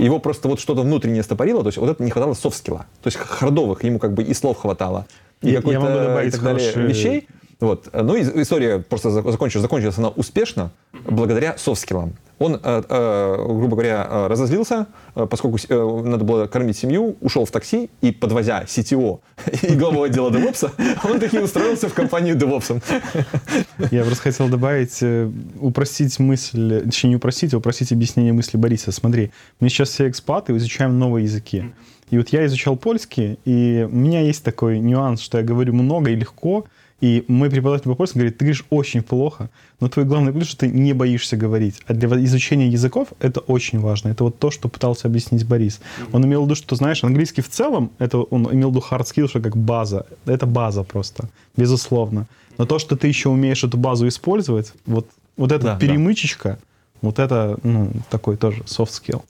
Его просто вот что-то внутреннее стопорило, то есть вот это не хватало софт-скилла. То есть хардовых ему как бы и слов хватало, и какой-то и так далее хороший- вещей. Вот. Ну и история просто зак- закончилась, закончилась она успешно благодаря софт-скиллам. Он, э, э, грубо говоря, э, разозлился, поскольку надо было кормить семью, ушел в такси и, подвозя CTO <laughs> и главу отдела DevOps, он таки устроился в компанию DevOps. Я просто хотел добавить, упростить мысль, точнее не упростить, а упростить объяснение мысли Бориса. Смотри, мы сейчас все экспаты изучаем новые языки. И вот я изучал польский, и у меня есть такой нюанс, что я говорю много и легко, и мой преподаватель по польскому говорит, ты говоришь очень плохо, но твой главный плюс, что ты не боишься говорить. А для изучения языков это очень важно. Это вот то, что пытался объяснить Борис. Он имел в виду, что, знаешь, английский в целом, это он имел в виду hard skill, что как база. Это база просто, безусловно. Но то, что ты еще умеешь эту базу использовать, вот, вот эта Да, да. перемычечка, вот это, ну, такой тоже soft skill.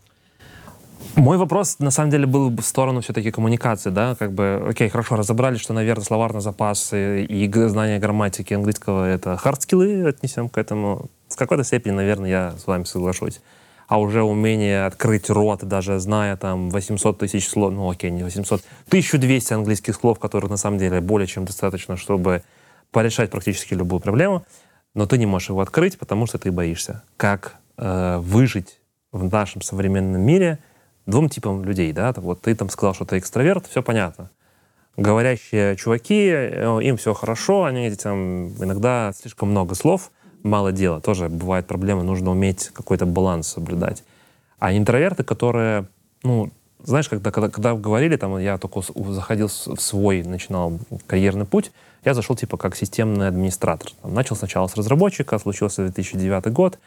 Мой вопрос, на самом деле, был в сторону все-таки коммуникации, да, как бы, окей, хорошо, разобрали, что, наверное, словарный запас и, и знание грамматики английского — это хардскиллы, отнесем к этому. В какой-то степени, наверное, я с вами соглашусь. А уже умение открыть рот, даже зная там 800 тысяч слов, ну окей, не 800, 1200 английских слов, которых на самом деле более чем достаточно, чтобы порешать практически любую проблему, но ты не можешь его открыть, потому что ты боишься. Как э, выжить в нашем современном мире двум типам людей, да? Вот ты там сказал, что ты экстраверт, все понятно. Говорящие чуваки, э, им все хорошо, они там иногда слишком много слов, мало дела. Тоже бывают проблемы, нужно уметь какой-то баланс соблюдать. А интроверты, которые, ну, знаешь, когда, когда, когда говорили, там, я только заходил в свой, начинал карьерный путь, я зашел типа как системный администратор. Там, начал сначала с разработчика, случился 2009 год,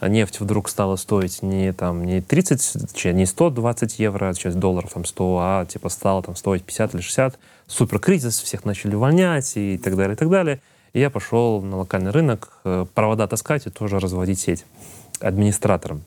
нефть вдруг стала стоить не, там, не 30, че- не 120 евро, сейчас долларов там 100, а типа стало там стоить 50 или 60. Супер кризис, всех начали увольнять и так далее, и так далее. И я пошел на локальный рынок э, провода таскать и тоже разводить сеть администратором.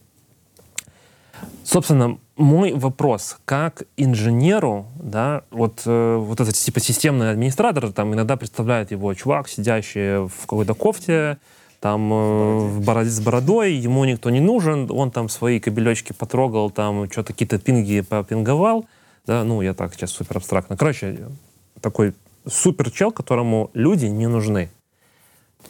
Собственно, мой вопрос, как инженеру, да, вот, э, вот этот типа системный администратор, там иногда представляет его чувак, сидящий в какой-то кофте, там э, в бороде, с бородой, ему никто не нужен, он там свои кабелечки потрогал, там что-то какие-то пинги попинговал, да, ну, я так сейчас супер абстрактно. Короче, такой супер чел, которому люди не нужны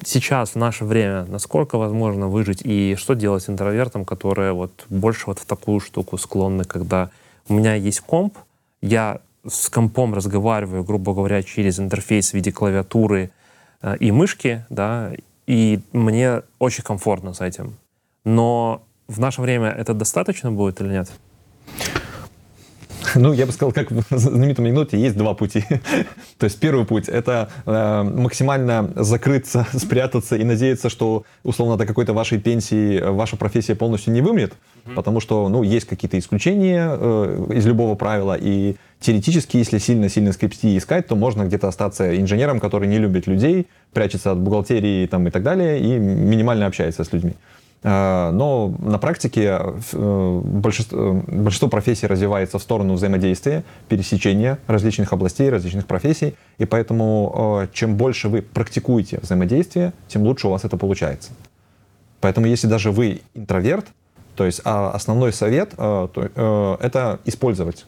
сейчас, в наше время, насколько возможно выжить и что делать с интровертом, которые вот больше вот в такую штуку склонны, когда у меня есть комп, я с компом разговариваю, грубо говоря, через интерфейс в виде клавиатуры э, и мышки, да, и мне очень комфортно с этим. но в наше время это достаточно будет или нет? Ну, я бы сказал, как в знаменитом анекдоте, есть два пути. <laughs> То есть первый путь — это э, максимально закрыться, <laughs> спрятаться и надеяться, что, условно, до какой-то вашей пенсии ваша профессия полностью не вымрет, потому что, ну, есть какие-то исключения э, из любого правила, и теоретически, если сильно-сильно скрипсти искать, то можно где-то остаться инженером, который не любит людей, прячется от бухгалтерии там, и так далее, и минимально общается с людьми. Э, но на практике э, большинство, большинство профессий развивается в сторону взаимодействия, пересечения различных областей, различных профессий. И поэтому э, чем больше вы практикуете взаимодействие, тем лучше у вас это получается. Поэтому если даже вы интроверт, то есть а основной совет это использовать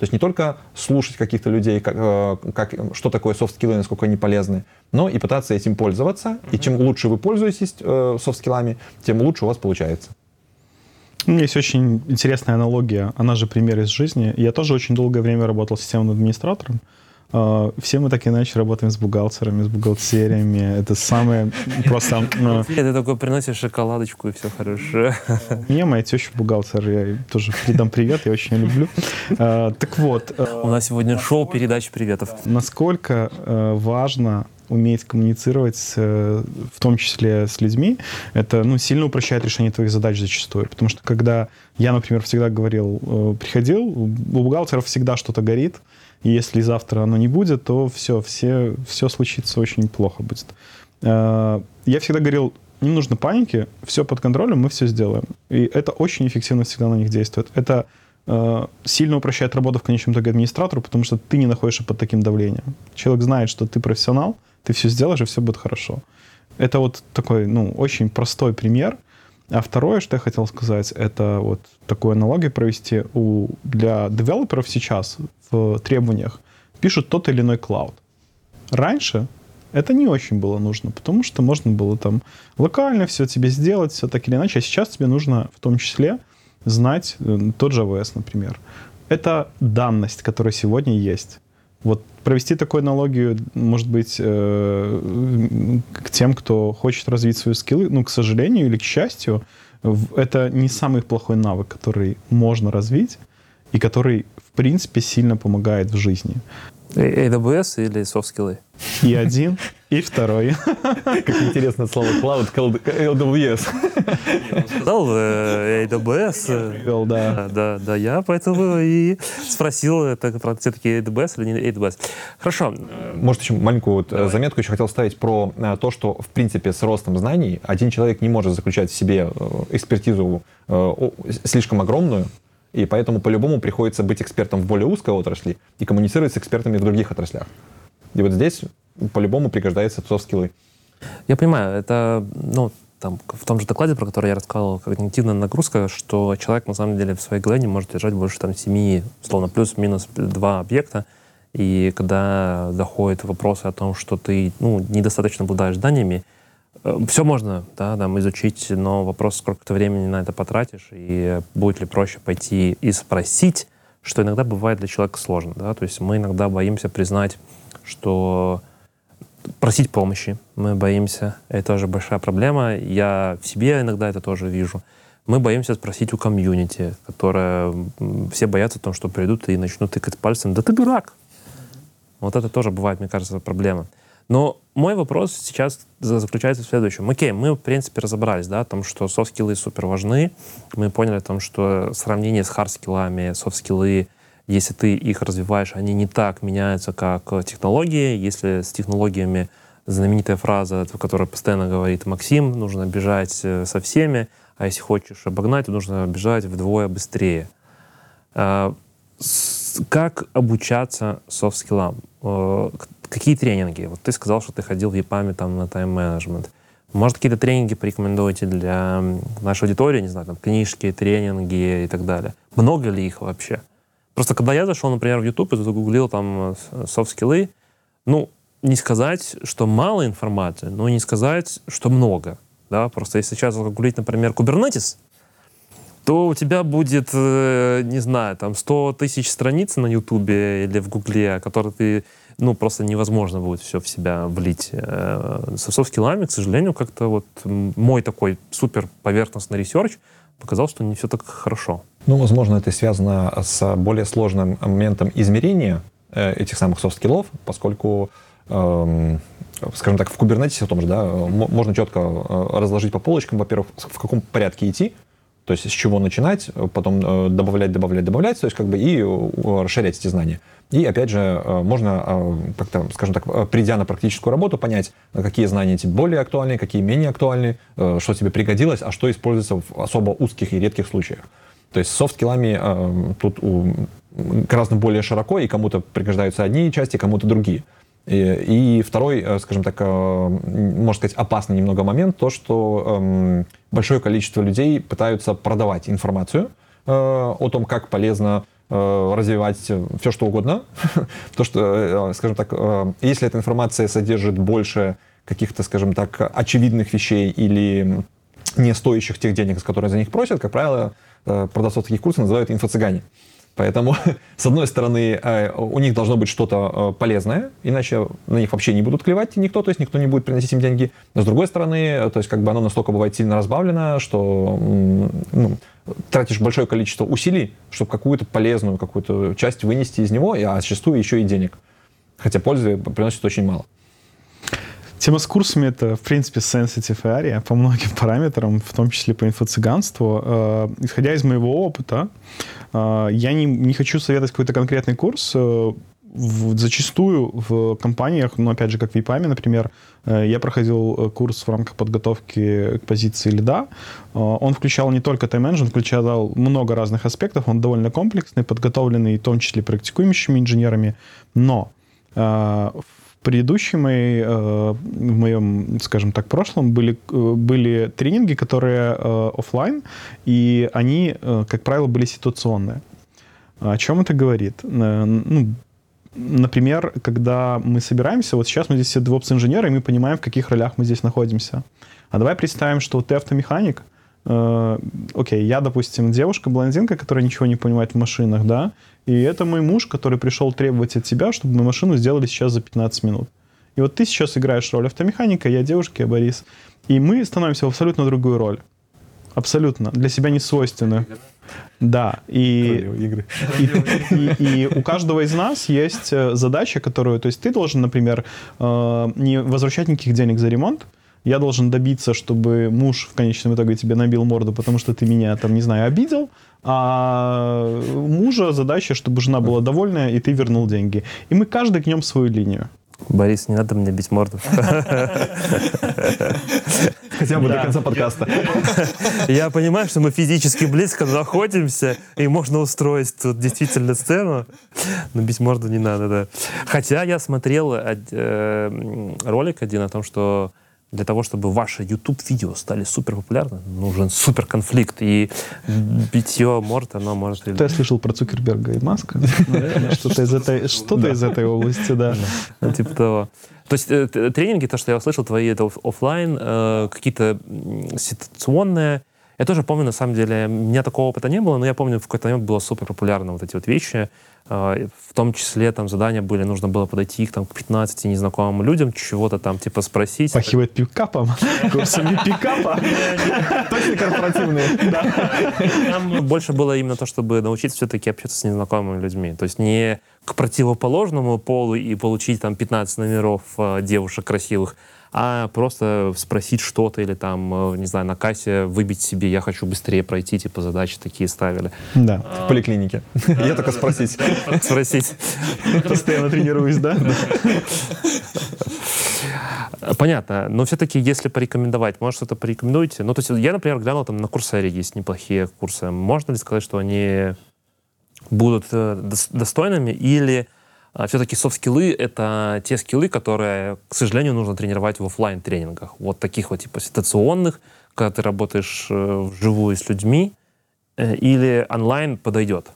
то есть не только слушать каких-то людей, как, э, как, что такое софт-скиллы, насколько они полезны, но и пытаться этим пользоваться. Mm-hmm. И чем лучше вы пользуетесь э, софт-скиллами, тем лучше у вас получается. У меня есть очень интересная аналогия, она же пример из жизни. Я тоже очень долгое время работал системным администратором. А, все мы так иначе работаем с бухгалтерами, с бухгалтериями. Это самое просто... Ну, ты такой приносишь шоколадочку, и все хорошо. Мне моя теща бухгалтер, я тоже передам привет, я очень люблю. А, так вот... А, У нас сегодня шоу передачи приветов. Насколько важно уметь коммуницировать, в том числе с людьми, это ну, сильно упрощает решение твоих задач зачастую. Потому что когда я, например, всегда говорил, э, приходил, у бухгалтеров всегда что-то горит, и если завтра оно не будет, то все, все, все случится очень плохо будет. Э, я всегда говорил, не нужно паники, все под контролем, мы все сделаем. И это очень эффективно всегда на них действует. Это э, сильно упрощает работу в конечном итоге администратору, потому что ты не находишься под таким давлением. Человек знает, что ты профессионал, ты все сделаешь, и все будет хорошо. Это вот такой, ну, очень простой пример – а второе, что я хотел сказать, это вот такую аналогию провести. У, для девелоперов сейчас в требованиях пишут тот или иной клауд. Раньше это не очень было нужно, потому что можно было там локально все тебе сделать, все так или иначе. А сейчас тебе нужно в том числе знать э, тот же AWS, например. Это данность, которая сегодня есть. Вот провести такую аналогию, может быть, э, к тем, кто хочет развить свои скиллы, ну, к сожалению или к счастью, это не самый плохой навык, который можно развить и который, в принципе, сильно помогает в жизни. AWS или soft-скиллы? И один, и второй. <laughs> Как интересно слово cloud, AWS. Сказал э, AWS. Вел, да. Да, да, я поэтому и спросил, это все-таки AWS или не AWS. Хорошо. Может, еще маленькую вот э, заметку еще хотел ставить про э, то, что, в принципе, с ростом знаний один человек не может заключать в себе экспертизу слишком огромную, и поэтому по-любому приходится быть экспертом в более узкой отрасли и коммуницировать с экспертами в других отраслях. И вот здесь по-любому пригождается софт-скиллы. Я понимаю, это, ну, там, в том же докладе, про который я рассказывал, когнитивная нагрузка, что человек на самом деле в своей голове не может держать больше там семи, словно плюс-минус два объекта. И когда доходит вопросы о том, что ты ну, недостаточно обладаешь знаниями, Все можно да, там, изучить, но вопрос, сколько ты времени на это потратишь, и будет ли проще пойти и спросить, что иногда бывает для человека сложно. Да? То есть мы иногда боимся признать, что просить помощи, мы боимся, это тоже большая проблема. Я в себе иногда это тоже вижу. Мы боимся спросить у комьюнити, которое все боятся о том, что придут и начнут тыкать пальцем. Да ты дурак! Вот это тоже бывает, мне кажется, проблема. Но мой вопрос сейчас заключается в следующем. Окей, мы, в принципе, разобрались, да, о том, что софт-скиллы супер важны. Мы поняли о том, что сравнение с хард-скиллами, софт-скиллы, если ты их развиваешь, они не так меняются, как технологии. Если с технологиями знаменитая фраза, которую постоянно говорит Максим, нужно бежать э, со всеми, а если хочешь обогнать, то нужно бежать вдвое быстрее. А, как обучаться софт-скиллам? Э, какие тренинги? Вот ты сказал, что ты ходил в ЕПАМе там на тайм-менеджмент. Может, какие-то тренинги порекомендуете для нашей аудитории, не знаю, там, книжки, тренинги и так далее? Много ли их вообще? Просто когда я зашел, например, в YouTube и загуглил там софт-скиллы, ну, не сказать, что мало информации, но не сказать, что много. Да? Просто если сейчас загуглить, например, Kubernetes, то у тебя будет, э, не знаю, там 100 тысяч страниц на Ютубе или в Гугле, которые ты, ну, просто невозможно будет все в себя влить. Э, Со софт-скиллами, к сожалению, как-то вот мой такой супер поверхностный research показал, что не все так хорошо. Ну, возможно, это связано с более сложным моментом измерения э, этих самых софт-скиллов, поскольку эм, скажем так, в Kubernetes в том же, да, можно четко разложить по полочкам, во-первых, в каком порядке идти, то есть с чего начинать, потом э, добавлять, добавлять, добавлять, то есть как бы и э, расширять эти знания. И опять же, э, можно как-то, скажем так, придя на практическую работу, понять, какие знания тебе более актуальны, какие менее актуальны, что тебе пригодилось, а что используется в особо узких и редких случаях. То есть софт-скиллами тут гораздо более широко, и кому-то пригождаются одни части, кому-то другие. И, и второй, э, скажем так, э, можно сказать, опасный немного момент, то, что эм, большое количество людей пытаются продавать информацию э, о том, как полезно развивать все, что угодно. <laughs> то, что, скажем так, если эта информация содержит больше каких-то, скажем так, очевидных вещей или не стоящих тех денег, которые за них просят, как правило, продавцов таких курсов называют инфо-цыгане. Поэтому, <laughs> с одной стороны, э, у них должно быть что-то э, полезное, иначе на них вообще не будут клевать никто, то есть никто не будет приносить им деньги. Но с другой стороны, э, то есть как бы оно настолько бывает сильно разбавлено, что ну, тратишь большое количество усилий, чтобы какую-то полезную какую-то часть вынести из него, а зачастую еще и денег. Хотя пользы приносит очень мало. Тема с курсами — это, в принципе, sensitive area по многим параметрам, в том числе по инфо-цыганству. Э, исходя из моего опыта, э, я не, не хочу советовать какой-то конкретный курс. Э, в, зачастую в компаниях, ну, опять же, как в ВИПАМе, например, я проходил курс в рамках подготовки к позиции лида. Он включал не только тайм-менеджмент, включал много разных аспектов. Он довольно комплексный, подготовленный, в том числе практикующими инженерами. Но в предыдущей моей, э, в моем, скажем так, прошлом были, э, были тренинги, которые э, офлайн, и они, как правило, были ситуационные. О чем это говорит? Ну, например, когда мы собираемся, вот сейчас мы здесь все DevOps-инженеры, и мы понимаем, в каких ролях мы здесь находимся. А давай представим, что ты автомеханик, окей, я, допустим, девушка-блондинка, которая ничего не понимает в машинах, да, и это мой муж, который пришел требовать от тебя, чтобы мы машину сделали сейчас за 15 минут. И вот ты сейчас играешь роль автомеханика, я девушка, я Борис. И мы становимся в абсолютно другую роль. Абсолютно. Для себя не свойственную. Да. И, игры. И, и, и у каждого из нас есть э, задача, которую... То есть ты должен, например, э, не возвращать никаких денег за ремонт, я должен добиться, чтобы муж в конечном итоге тебе набил морду, потому что ты меня, там, не знаю, обидел, а мужа задача, чтобы жена была довольная, и ты вернул деньги. И мы каждый гнем свою линию. Борис, не надо мне бить морду. Хотя бы до конца подкаста. Я понимаю, что мы физически близко находимся, и можно устроить тут действительно сцену, но бить морду не надо, да. Хотя я смотрел э, ролик один о том, что для того, чтобы ваши YouTube-видео стали супер популярны, нужен супер конфликт. И битье морд, оно может... Что я слышал про Цукерберга и Маска. Что-то из этой, что-то из этой области, да. Ну, типа того. То есть э, тренинги, то, что я услышал, твои это офлайн, э, какие-то ситуационные. Я тоже помню, на самом деле, у меня такого опыта не было, но я помню, в какой-то момент было супер популярно вот эти вот вещи. А, в том числе там задания были, нужно было подойти их там к 15 незнакомым людям, чего-то там типа спросить. Пахивает пикапом, <laughs> курсами пикапа. Точно корпоративные. Там больше было именно то, чтобы научиться все-таки общаться с незнакомыми людьми. То есть не к противоположному полу и получить там 15 номеров а, девушек красивых, а просто спросить что-то или там, э, не знаю, на кассе выбить себе, я хочу быстрее пройти, типа задачи такие ставили. Да, в поликлинике. Я только спросить. Спросить. Постоянно тренируюсь, да? Понятно, но все-таки, если порекомендовать, может, что-то порекомендуете? Ну, то есть я, например, глянул, там на Курсере есть неплохие курсы. Можно ли сказать, что они будут э, достойными или а, все-таки софт-скиллы — это те скиллы, которые, к сожалению, нужно тренировать в офлайн тренингах Вот таких вот типа ситуационных, когда ты работаешь э, вживую с людьми, э, или онлайн подойдет?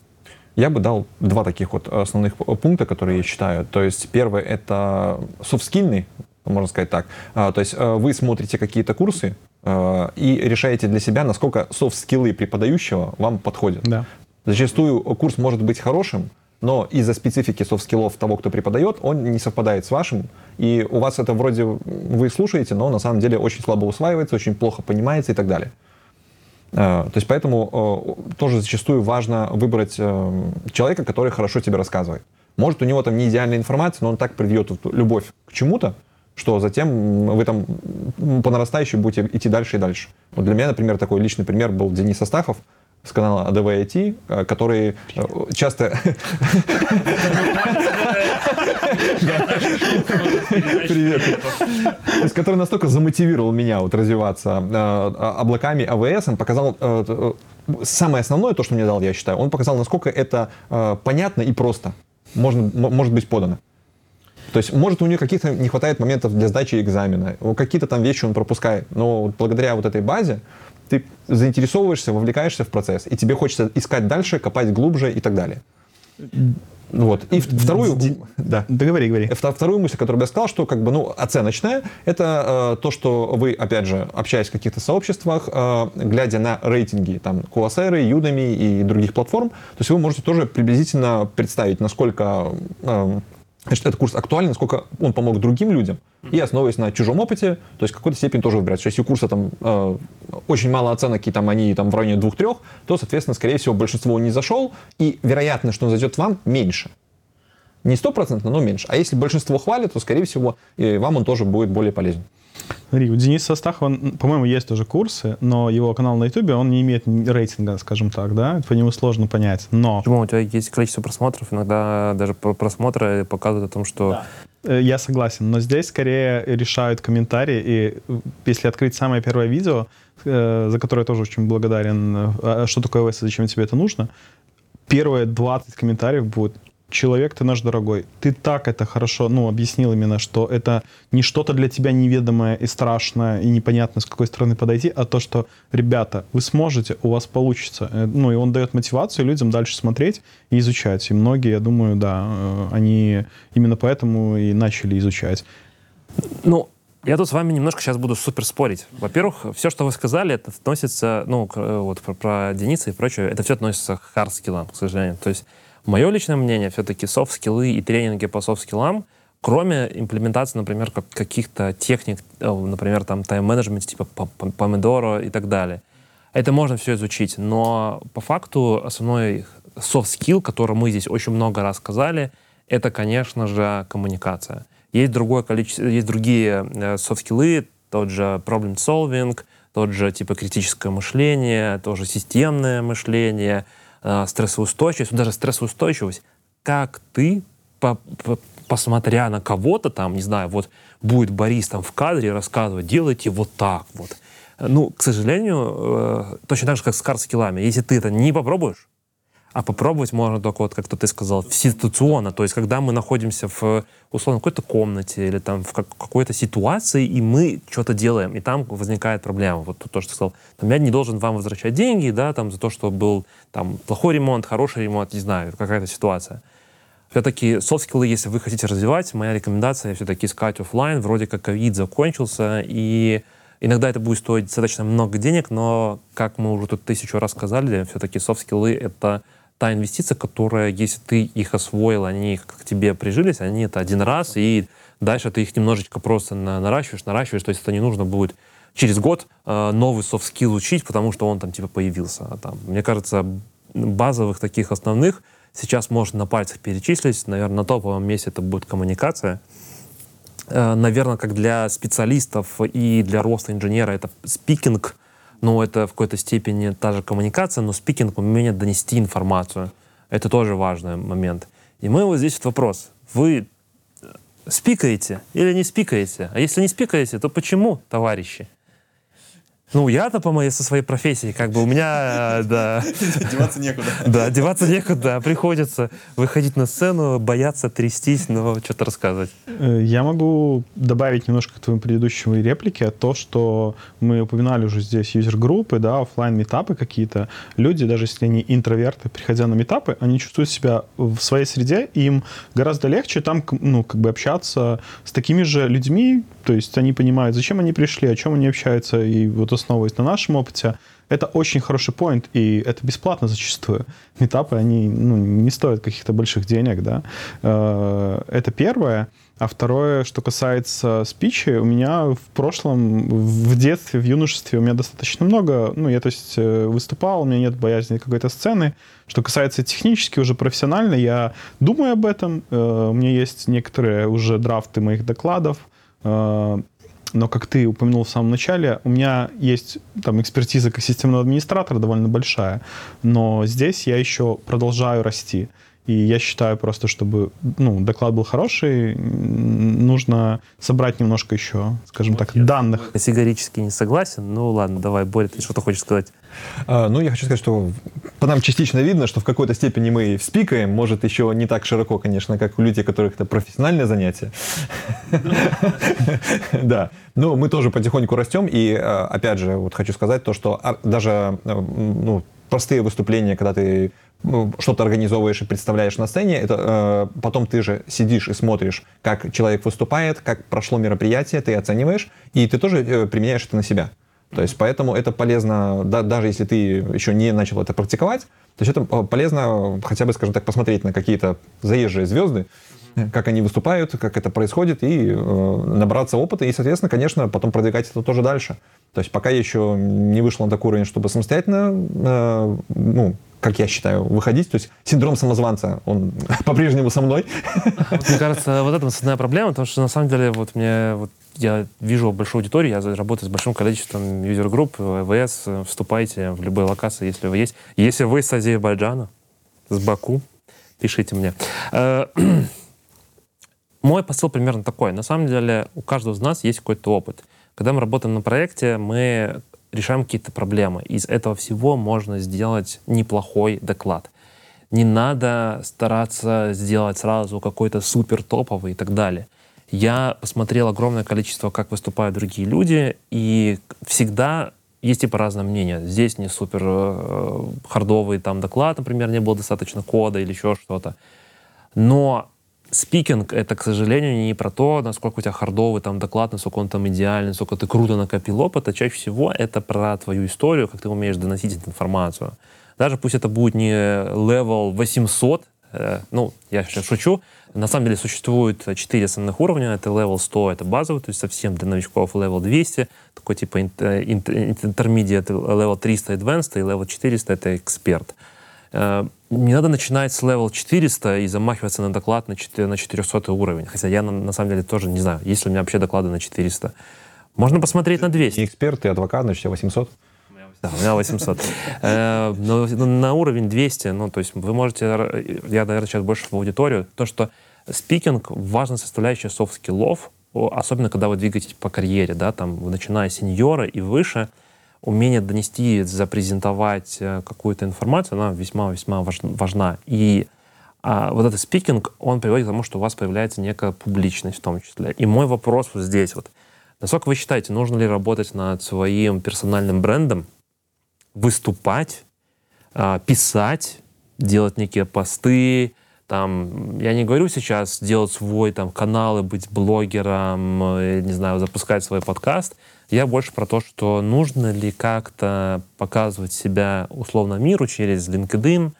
Я бы дал два таких вот основных пункта, которые я считаю. То есть первый — это софт-скильный можно сказать так. А, то есть э, вы смотрите какие-то курсы и решаете для себя, насколько софт-скиллы преподающего вам подходят. Да. Зачастую курс может быть хорошим, но из-за специфики софт-скиллов того, кто преподает, он не совпадает с вашим, и у вас это вроде вы слушаете, но на самом деле очень слабо усваивается, очень плохо понимается и так далее. Э, то есть поэтому тоже зачастую важно выбрать человека, который хорошо тебе рассказывает. Может, у него там не идеальная информация, но он так привьет любовь к чему-то, что затем вы там по нарастающей будете идти дальше и дальше. Вот для меня, например, такой личный пример был Денис Астахов с канала АДВ э, который э, часто... Привет. Который настолько замотивировал меня вот развиваться э, облаками АВС, он показал самое основное, то, что мне дал, я считаю, он показал, насколько это понятно и просто можно, может быть подано. То есть, может, у нее каких-то не хватает моментов для сдачи экзамена, какие-то там вещи он пропускает, но благодаря вот этой базе ты заинтересовываешься, вовлекаешься в процесс, и тебе хочется искать дальше, копать глубже и так далее. Вот. И вторую, да. Договори, говори. Вторую мысль, которую я сказал, что как бы, ну, оценочная, это э, то, что вы, опять же, общаясь в каких-то сообществах, э, глядя на рейтинги, там, Coursera, Udemy и других платформ, то есть вы можете тоже приблизительно представить, насколько э, значит, этот курс актуален, насколько он помог другим людям, и основываясь на чужом опыте, то есть какой-то степени тоже выбирать. То есть если у курса там э, очень мало оценок, и там они там в районе двух-трех, то, соответственно, скорее всего, большинство не зашел, и вероятность, что он зайдет вам, меньше. Не стопроцентно, но меньше. А если большинство хвалит, то, скорее всего, и вам он тоже будет более полезен. Смотри, у Дениса Астахова, по-моему, есть тоже курсы, но его канал на Ютубе, он не имеет рейтинга, скажем так, да? По нему сложно понять, но... Почему? У тебя есть количество просмотров, иногда даже просмотры показывают о том, что... Да. Э, я согласен, но здесь скорее решают комментарии, и э, если открыть самое первое видео, э, за которое я тоже очень благодарен, а что такое ОС и зачем тебе это нужно, первые 20 комментариев будут человек ты наш дорогой, ты так это хорошо, ну, объяснил именно, что это не что-то для тебя неведомое и страшное, и непонятно, с какой стороны подойти, а то, что, ребята, вы сможете, у вас получится. Э, ну, и он дает мотивацию людям дальше смотреть и изучать. И многие, я думаю, да, э, они именно поэтому и начали изучать. Ну, я тут с вами немножко сейчас буду супер спорить. Во-первых, все, что вы сказали, это относится, ну, э, вот про, про Дениса и прочее, это все относится к хард-скиллам, к сожалению. То есть Мое личное мнение, все-таки софт-скиллы и тренинги по софт-скиллам, кроме имплементации, например, как, каких-то техник, э, например, там тайм-менеджмент типа помидора и так далее, это можно все изучить, но по факту основной soft skill, который мы здесь очень много раз сказали, это, конечно же, коммуникация. Есть другое количество, есть другие э, soft skills, тот же problem solving, тот же типа критическое мышление, тоже системное мышление — э, стрессоустойчивость, даже стрессоустойчивость, как ты, по, по, посмотря на кого-то там, не знаю, вот будет Борис там в кадре рассказывать, делайте вот так вот. Ну, к сожалению, э, точно так же, как с карт-скиллами, если ты это не попробуешь, а попробовать можно только, вот, как ты сказал, ситуационно. То есть, когда мы находимся в, условно, какой-то комнате или там в какой-то ситуации, и мы что-то делаем, и там возникает проблема. Вот то, что ты сказал. Там, я не должен вам возвращать деньги, да, там, за то, что был там плохой ремонт, хороший ремонт, не знаю, какая-то ситуация. Все-таки софт-скиллы, если вы хотите развивать, моя рекомендация все-таки искать офлайн. Вроде как ковид закончился, и иногда это будет стоить достаточно много денег, но, как мы уже тут тысячу раз сказали, все-таки софт-скиллы — это та инвестиция, которая, если ты их освоил, они к тебе прижились, они это один раз, и дальше ты их немножечко просто наращиваешь, наращиваешь, то есть это не нужно будет через год э, новый skill учить, потому что он там типа появился. А там, мне кажется, базовых таких основных сейчас можно на пальцах перечислить. Наверное, на топовом месте это будет коммуникация. Э, наверное, как для специалистов и для роста инженера это спикинг, ну, это в какой-то степени та же коммуникация, но спикинг — умение донести информацию. Это тоже важный момент. И мы вот здесь вот вопрос. Вы спикаете или не спикаете? А если не спикаете, то почему, товарищи? Ну, я-то по моей, со своей профессией, как бы у меня, э, да... Деваться некуда. Да, деваться некуда, приходится выходить на сцену, бояться, трястись, но что-то рассказывать. Э, я могу добавить немножко к твоему предыдущему реплике, то, что мы упоминали уже здесь юзер-группы, да, офлайн метапы какие-то. Люди, даже если они интроверты, приходя на метапы, они чувствуют себя в своей среде, и им гораздо легче там, ну, как бы общаться с такими же людьми, то есть они понимают, зачем они пришли, о чем они общаются, и вот основываясь на нашем опыте, это очень хороший поинт, и это бесплатно зачастую. Метапы, они ну, не стоят каких-то больших денег, да. Э, это первое. А второе, что касается спичи, у меня в прошлом, в детстве, в юношестве у меня достаточно много, ну, я, то есть, э, выступал, у меня нет боязни какой-то сцены. Что касается технически, уже профессионально, я думаю об этом. Э, у меня есть некоторые уже драфты моих докладов, но, как ты упомянул в самом начале, у меня есть там экспертиза как системного администратора довольно большая, но здесь я еще продолжаю расти. И я считаю просто, чтобы ну, доклад был хороший, нужно собрать немножко еще, скажем так, данных. Категорически не согласен. Ну ладно, давай, Боря, ты что-то хочешь сказать? А, ну, я хочу сказать, что по нам частично видно, что в какой-то степени мы спикаем, может, еще не так широко, конечно, как у людей, у которых это профессиональное занятие. <laughs> Да. Но мы тоже потихоньку растем, и, а, опять же, вот хочу сказать то, что а, даже ну, простые выступления, когда ты ну, что-то организовываешь и представляешь на сцене, это э, потом ты же сидишь и смотришь, как человек выступает, как прошло мероприятие, ты оцениваешь, и ты тоже э, применяешь это на себя. То есть поэтому это полезно, да, даже если ты еще не начал это практиковать, то есть это э, полезно хотя бы, скажем так, посмотреть на какие-то заезжие звезды, как они выступают, как это происходит, и э, набраться опыта, и, соответственно, конечно, потом продвигать это тоже дальше. То есть пока я еще не вышел на такой уровень, чтобы самостоятельно, э, ну, как я считаю, выходить. То есть синдром самозванца, он <laughs> по-прежнему со мной. Мне кажется, вот это основная проблема, потому что на самом деле вот мне вот я вижу большую аудиторию, я работаю с большим количеством user групп, AWS, вступайте в любые локации, если вы есть. Если вы с Азербайджана, с Баку, пишите мне. <clears throat> Мой посыл примерно такой. На самом деле у каждого из нас есть какой-то опыт. Когда мы работаем на проекте, мы решаем какие-то проблемы. Из этого всего можно сделать неплохой доклад. Не надо стараться сделать сразу какой-то супер топовый и так далее. Я посмотрел огромное количество, как выступают другие люди, и всегда есть типа разное мнение. Здесь не супер э, хардовый там доклад, например, не было достаточно кода или еще что-то. Но спикинг — это, к сожалению, не про то, насколько у тебя хардовый там доклад, насколько он там идеальный, насколько ты круто накопил опыта. Чаще всего это про твою историю, как ты умеешь доносить эту информацию. Даже пусть это будет не level 800, э, ну, я сейчас шучу, на самом деле существует четыре основных уровня. Это level 100, это базовый, то есть совсем для новичков, level 200, такой типа intermediate, level 300 advanced, и level 400 это эксперт. Не надо начинать с level 400 и замахиваться на доклад на 400 уровень. Хотя я на, на самом деле тоже не знаю, есть ли у меня вообще доклады на 400. Можно посмотреть на 200. Не эксперт, ты advocate, значит, 800. Да, у меня 800. Э, но на уровень 200, ну, то есть вы можете, я, наверное, сейчас больше в аудиторию, то, что speaking — важная составляющая soft skills ов, особенно когда вы двигаетесь по карьере, да, там, начиная с senior а и выше — умение донести, запрезентовать э, какую-то информацию, она весьма-весьма важна. И а, вот этот speaking, он приводит к тому, что у вас появляется некая публичность в том числе. И мой вопрос вот здесь вот. Насколько вы считаете, нужно ли работать над своим персональным брендом, выступать, а, писать, делать некие посты, там, я не говорю сейчас делать свой там канал и быть блогером, э, не знаю, запускать свой подкаст. Я больше про то, что нужно ли как-то показывать себя условно миру через LinkedIn,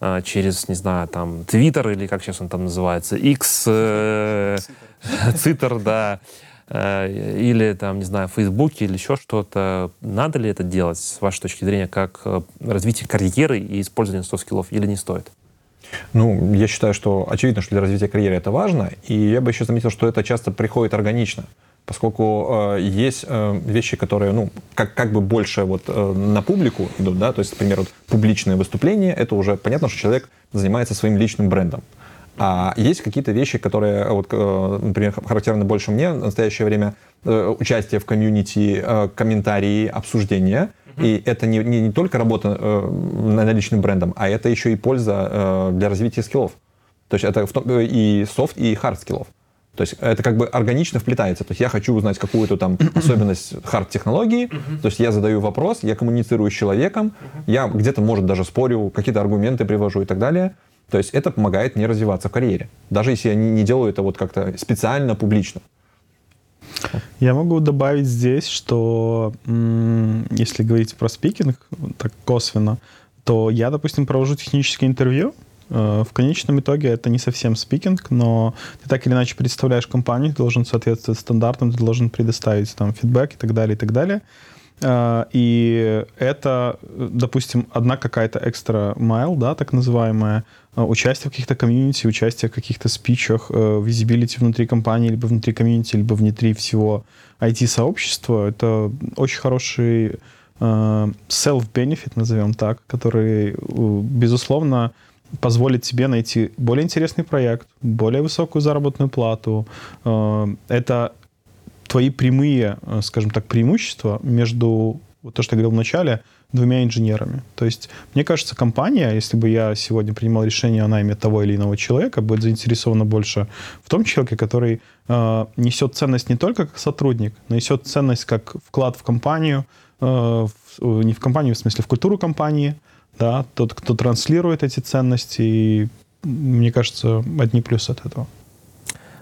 э, через, не знаю, там, Twitter или как сейчас он там называется, X, э, Twitter, да, или там, не знаю, Facebook или еще что-то. Надо ли это делать, с вашей точки зрения, как развитие карьеры и использование soft skills ов, или не стоит? Ну, я считаю, что очевидно, что для развития карьеры это важно, и я бы еще заметил, что это часто приходит органично, поскольку э, есть э, вещи, которые, ну, как, как бы больше вот э, на публику идут, да, то есть, например, вот публичное выступление, это уже понятно, что человек занимается своим личным брендом. А есть какие-то вещи, которые, вот, э, например, характерны больше мне в настоящее время, э, участие в community, э, комментарии, обсуждения. И это не, не, не только работа над личным брендом, а это еще и польза для развития skills ов. То есть это в том, и софт, и hard skills ов. То есть это как бы органично вплетается. То есть я хочу узнать какую-то там <coughs> особенность hard технологии, то есть я задаю вопрос, я коммуницирую с человеком, я где-то, может, даже спорю, какие-то аргументы привожу и так далее. То есть это помогает мне развиваться в карьере. Даже если я не, не делаю это вот как-то специально, публично. Я могу добавить здесь, что если говорить про спикинг, так косвенно, то я, допустим, провожу техническое интервью, в конечном итоге это не совсем спикинг, но ты так или иначе представляешь компанию, ты должен соответствовать стандартам, ты должен предоставить там фидбэк и так далее, и так далее. Э, и это, допустим, одна какая-то extra mile, да, так называемая, э, участие в каких-то community, участие в каких-то спичах, visibility внутри компании, либо внутри community, либо внутри всего IT-сообщества. Это очень хороший self-benefit, назовем так, который, безусловно, позволит тебе найти более интересный проект, более высокую заработную плату. Э, это твои прямые, э, скажем так, преимущества между, вот то, что я говорил в начале, двумя инженерами. То есть, мне кажется, компания, если бы я сегодня принимал решение о найме того или иного человека, будет заинтересована больше в том человеке, который э, несет ценность не только как сотрудник, но несет ценность как вклад в компанию, э, в, не в компанию, в смысле, в культуру компании, да, тот, кто транслирует эти ценности, и, мне кажется, одни плюсы от этого.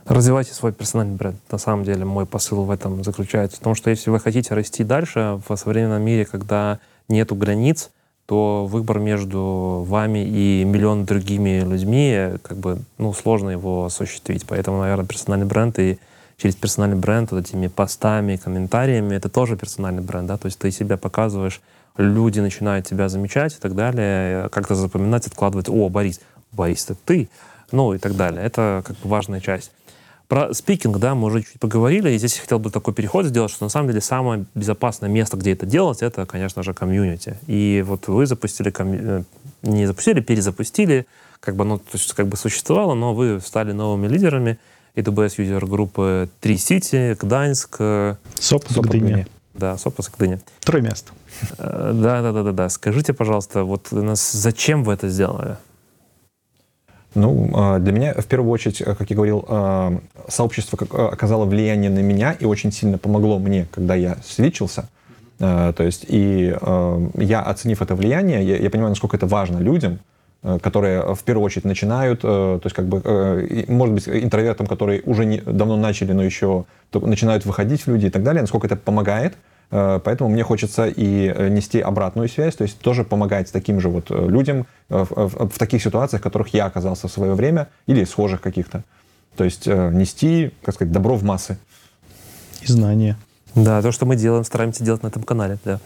Развивайте свой персональный бренд. На самом деле мой посыл в этом заключается. В том, что если вы хотите расти дальше в современном мире, когда нету границ, то выбор между вами и миллион другими людьми, как бы, ну, сложно его осуществить. Поэтому, наверное, персональный бренд и через персональный бренд, вот этими постами, комментариями, это тоже персональный бренд, да, то есть ты себя показываешь люди начинают тебя замечать и так далее, как-то запоминать, откладывать, о, Борис, Борис, это ты, ну и так далее. Это как бы важная часть. Про спикинг, да, мы уже чуть поговорили, и здесь я хотел бы такой переход сделать, что на самом деле самое безопасное место, где это делать, это, конечно же, комьюнити. И вот вы запустили, комью... Э, не запустили, перезапустили, как бы, ну, то есть как бы существовало, но вы стали новыми лидерами AWS юзер группы Три Сити, Гданьск, Сопус, Гдыня. Да, Сопус, Гдыня. Трое мест. Э, да, да, да, да, да. Скажите, пожалуйста, вот нас зачем вы это сделали? Ну, а, для меня, в первую очередь, э, как я говорил, а, сообщество э, оказало влияние на меня и очень сильно помогло мне, когда я свечился. То есть, и я, оценив это влияние, я, я понимаю, насколько это важно людям, которые в первую очередь начинают, то есть как бы, может быть, интровертам, которые уже не, давно начали, но еще начинают выходить в люди и так далее, насколько это помогает, Э, поэтому мне хочется и э, нести обратную связь, то есть тоже помогать таким же вот э, людям в, в, в таких ситуациях, в которых я оказался в свое время, или схожих каких-то. То есть нести, как сказать, добро в массы. И знания. Да, то, что мы делаем, стараемся делать на этом канале, да.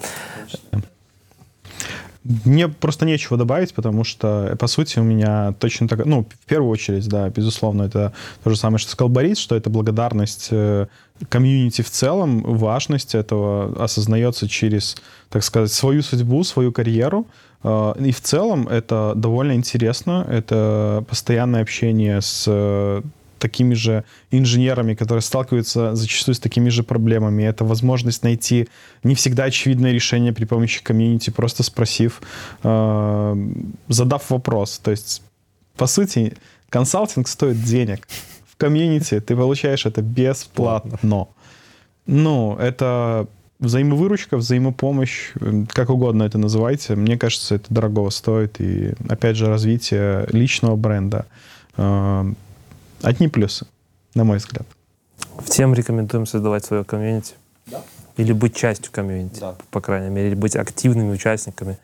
Мне просто нечего добавить, потому что, по сути, у меня точно так... Ну, в первую очередь, да, безусловно, это то же самое, что сказал Борис, что это благодарность э, комьюнити в целом, важность этого осознается через, так сказать, свою судьбу, свою карьеру. Э, и в целом это довольно интересно, это постоянное общение с такими же инженерами, которые сталкиваются зачастую с такими же проблемами. Это возможность найти не всегда очевидное решение при помощи комьюнити, просто спросив, э, задав вопрос. То есть, по сути, консалтинг стоит денег. В комьюнити ты получаешь это бесплатно. Ну, это взаимовыручка, взаимопомощь, как угодно это называйте. Мне кажется, это дорого стоит. И, опять же, развитие личного бренда э, Одни плюсы, на мой взгляд. Всем рекомендуем создавать свое комьюнити. Да. Или быть частью комьюнити, да. по крайней мере, или быть активными участниками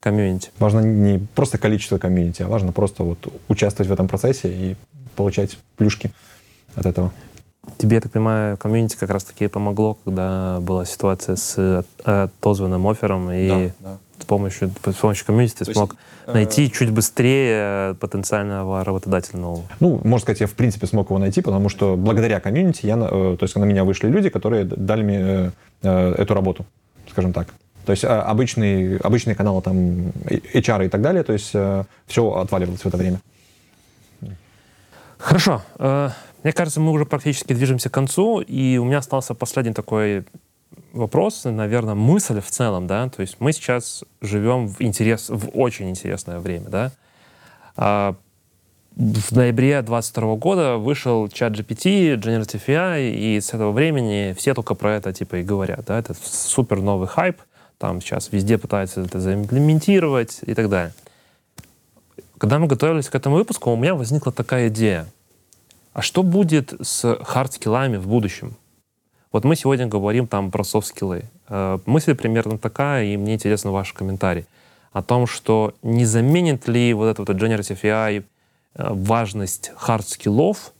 community. Важно не просто количество community, а важно просто вот участвовать в этом процессе и получать плюшки от этого. Тебе, я так понимаю, community как раз-таки помогло, когда была ситуация с отозванным offer ом, и да, да с помощью, с помощью community ты смог есть, найти э... чуть быстрее потенциального работодателя нового? Ну, можно сказать, я в принципе смог его найти, потому что благодаря community я, э, то есть на меня вышли люди, которые дали мне э, э эту работу, скажем так. То есть обычный, обычные каналы, там, HR и так далее, то есть все отваливалось в это время. Хорошо. Э, мне кажется, мы уже практически движемся к концу, и у меня остался последний такой вопрос, наверное, мысль в целом, да, то есть мы сейчас живем в, интерес, в очень интересное время, да. А, в ноябре 2022 года вышел чат GPT, Generative AI, и с этого времени все только про это типа и говорят, да, это супер новый хайп, там сейчас везде пытаются это за implement ировать и так далее. Когда мы готовились к этому выпуску, у меня возникла такая идея. А что будет с hard skills ами в будущем? Вот мы сегодня говорим там про soft skills. Э, мысль примерно такая, и мне интересен ваш комментарий о том, что не заменит ли вот этот вот Generative AI э, важность hard skills ов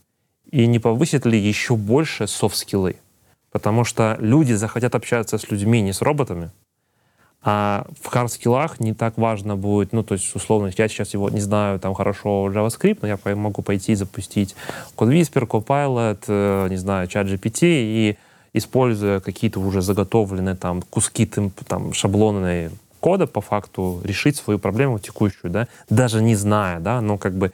и не повысит ли еще больше soft skills. Потому что люди захотят общаться с людьми, не с роботами, а в хард-скиллах не так важно будет, ну, то есть, условно, я сейчас его не знаю там хорошо JavaScript, но я могу пойти запустить CodeWhisper, Copilot, э, не знаю, ChatGPT и используя какие-то уже заготовленные там куски там, шаблонные кода, по факту решить свою проблему текущую, да, даже не зная, да, но как бы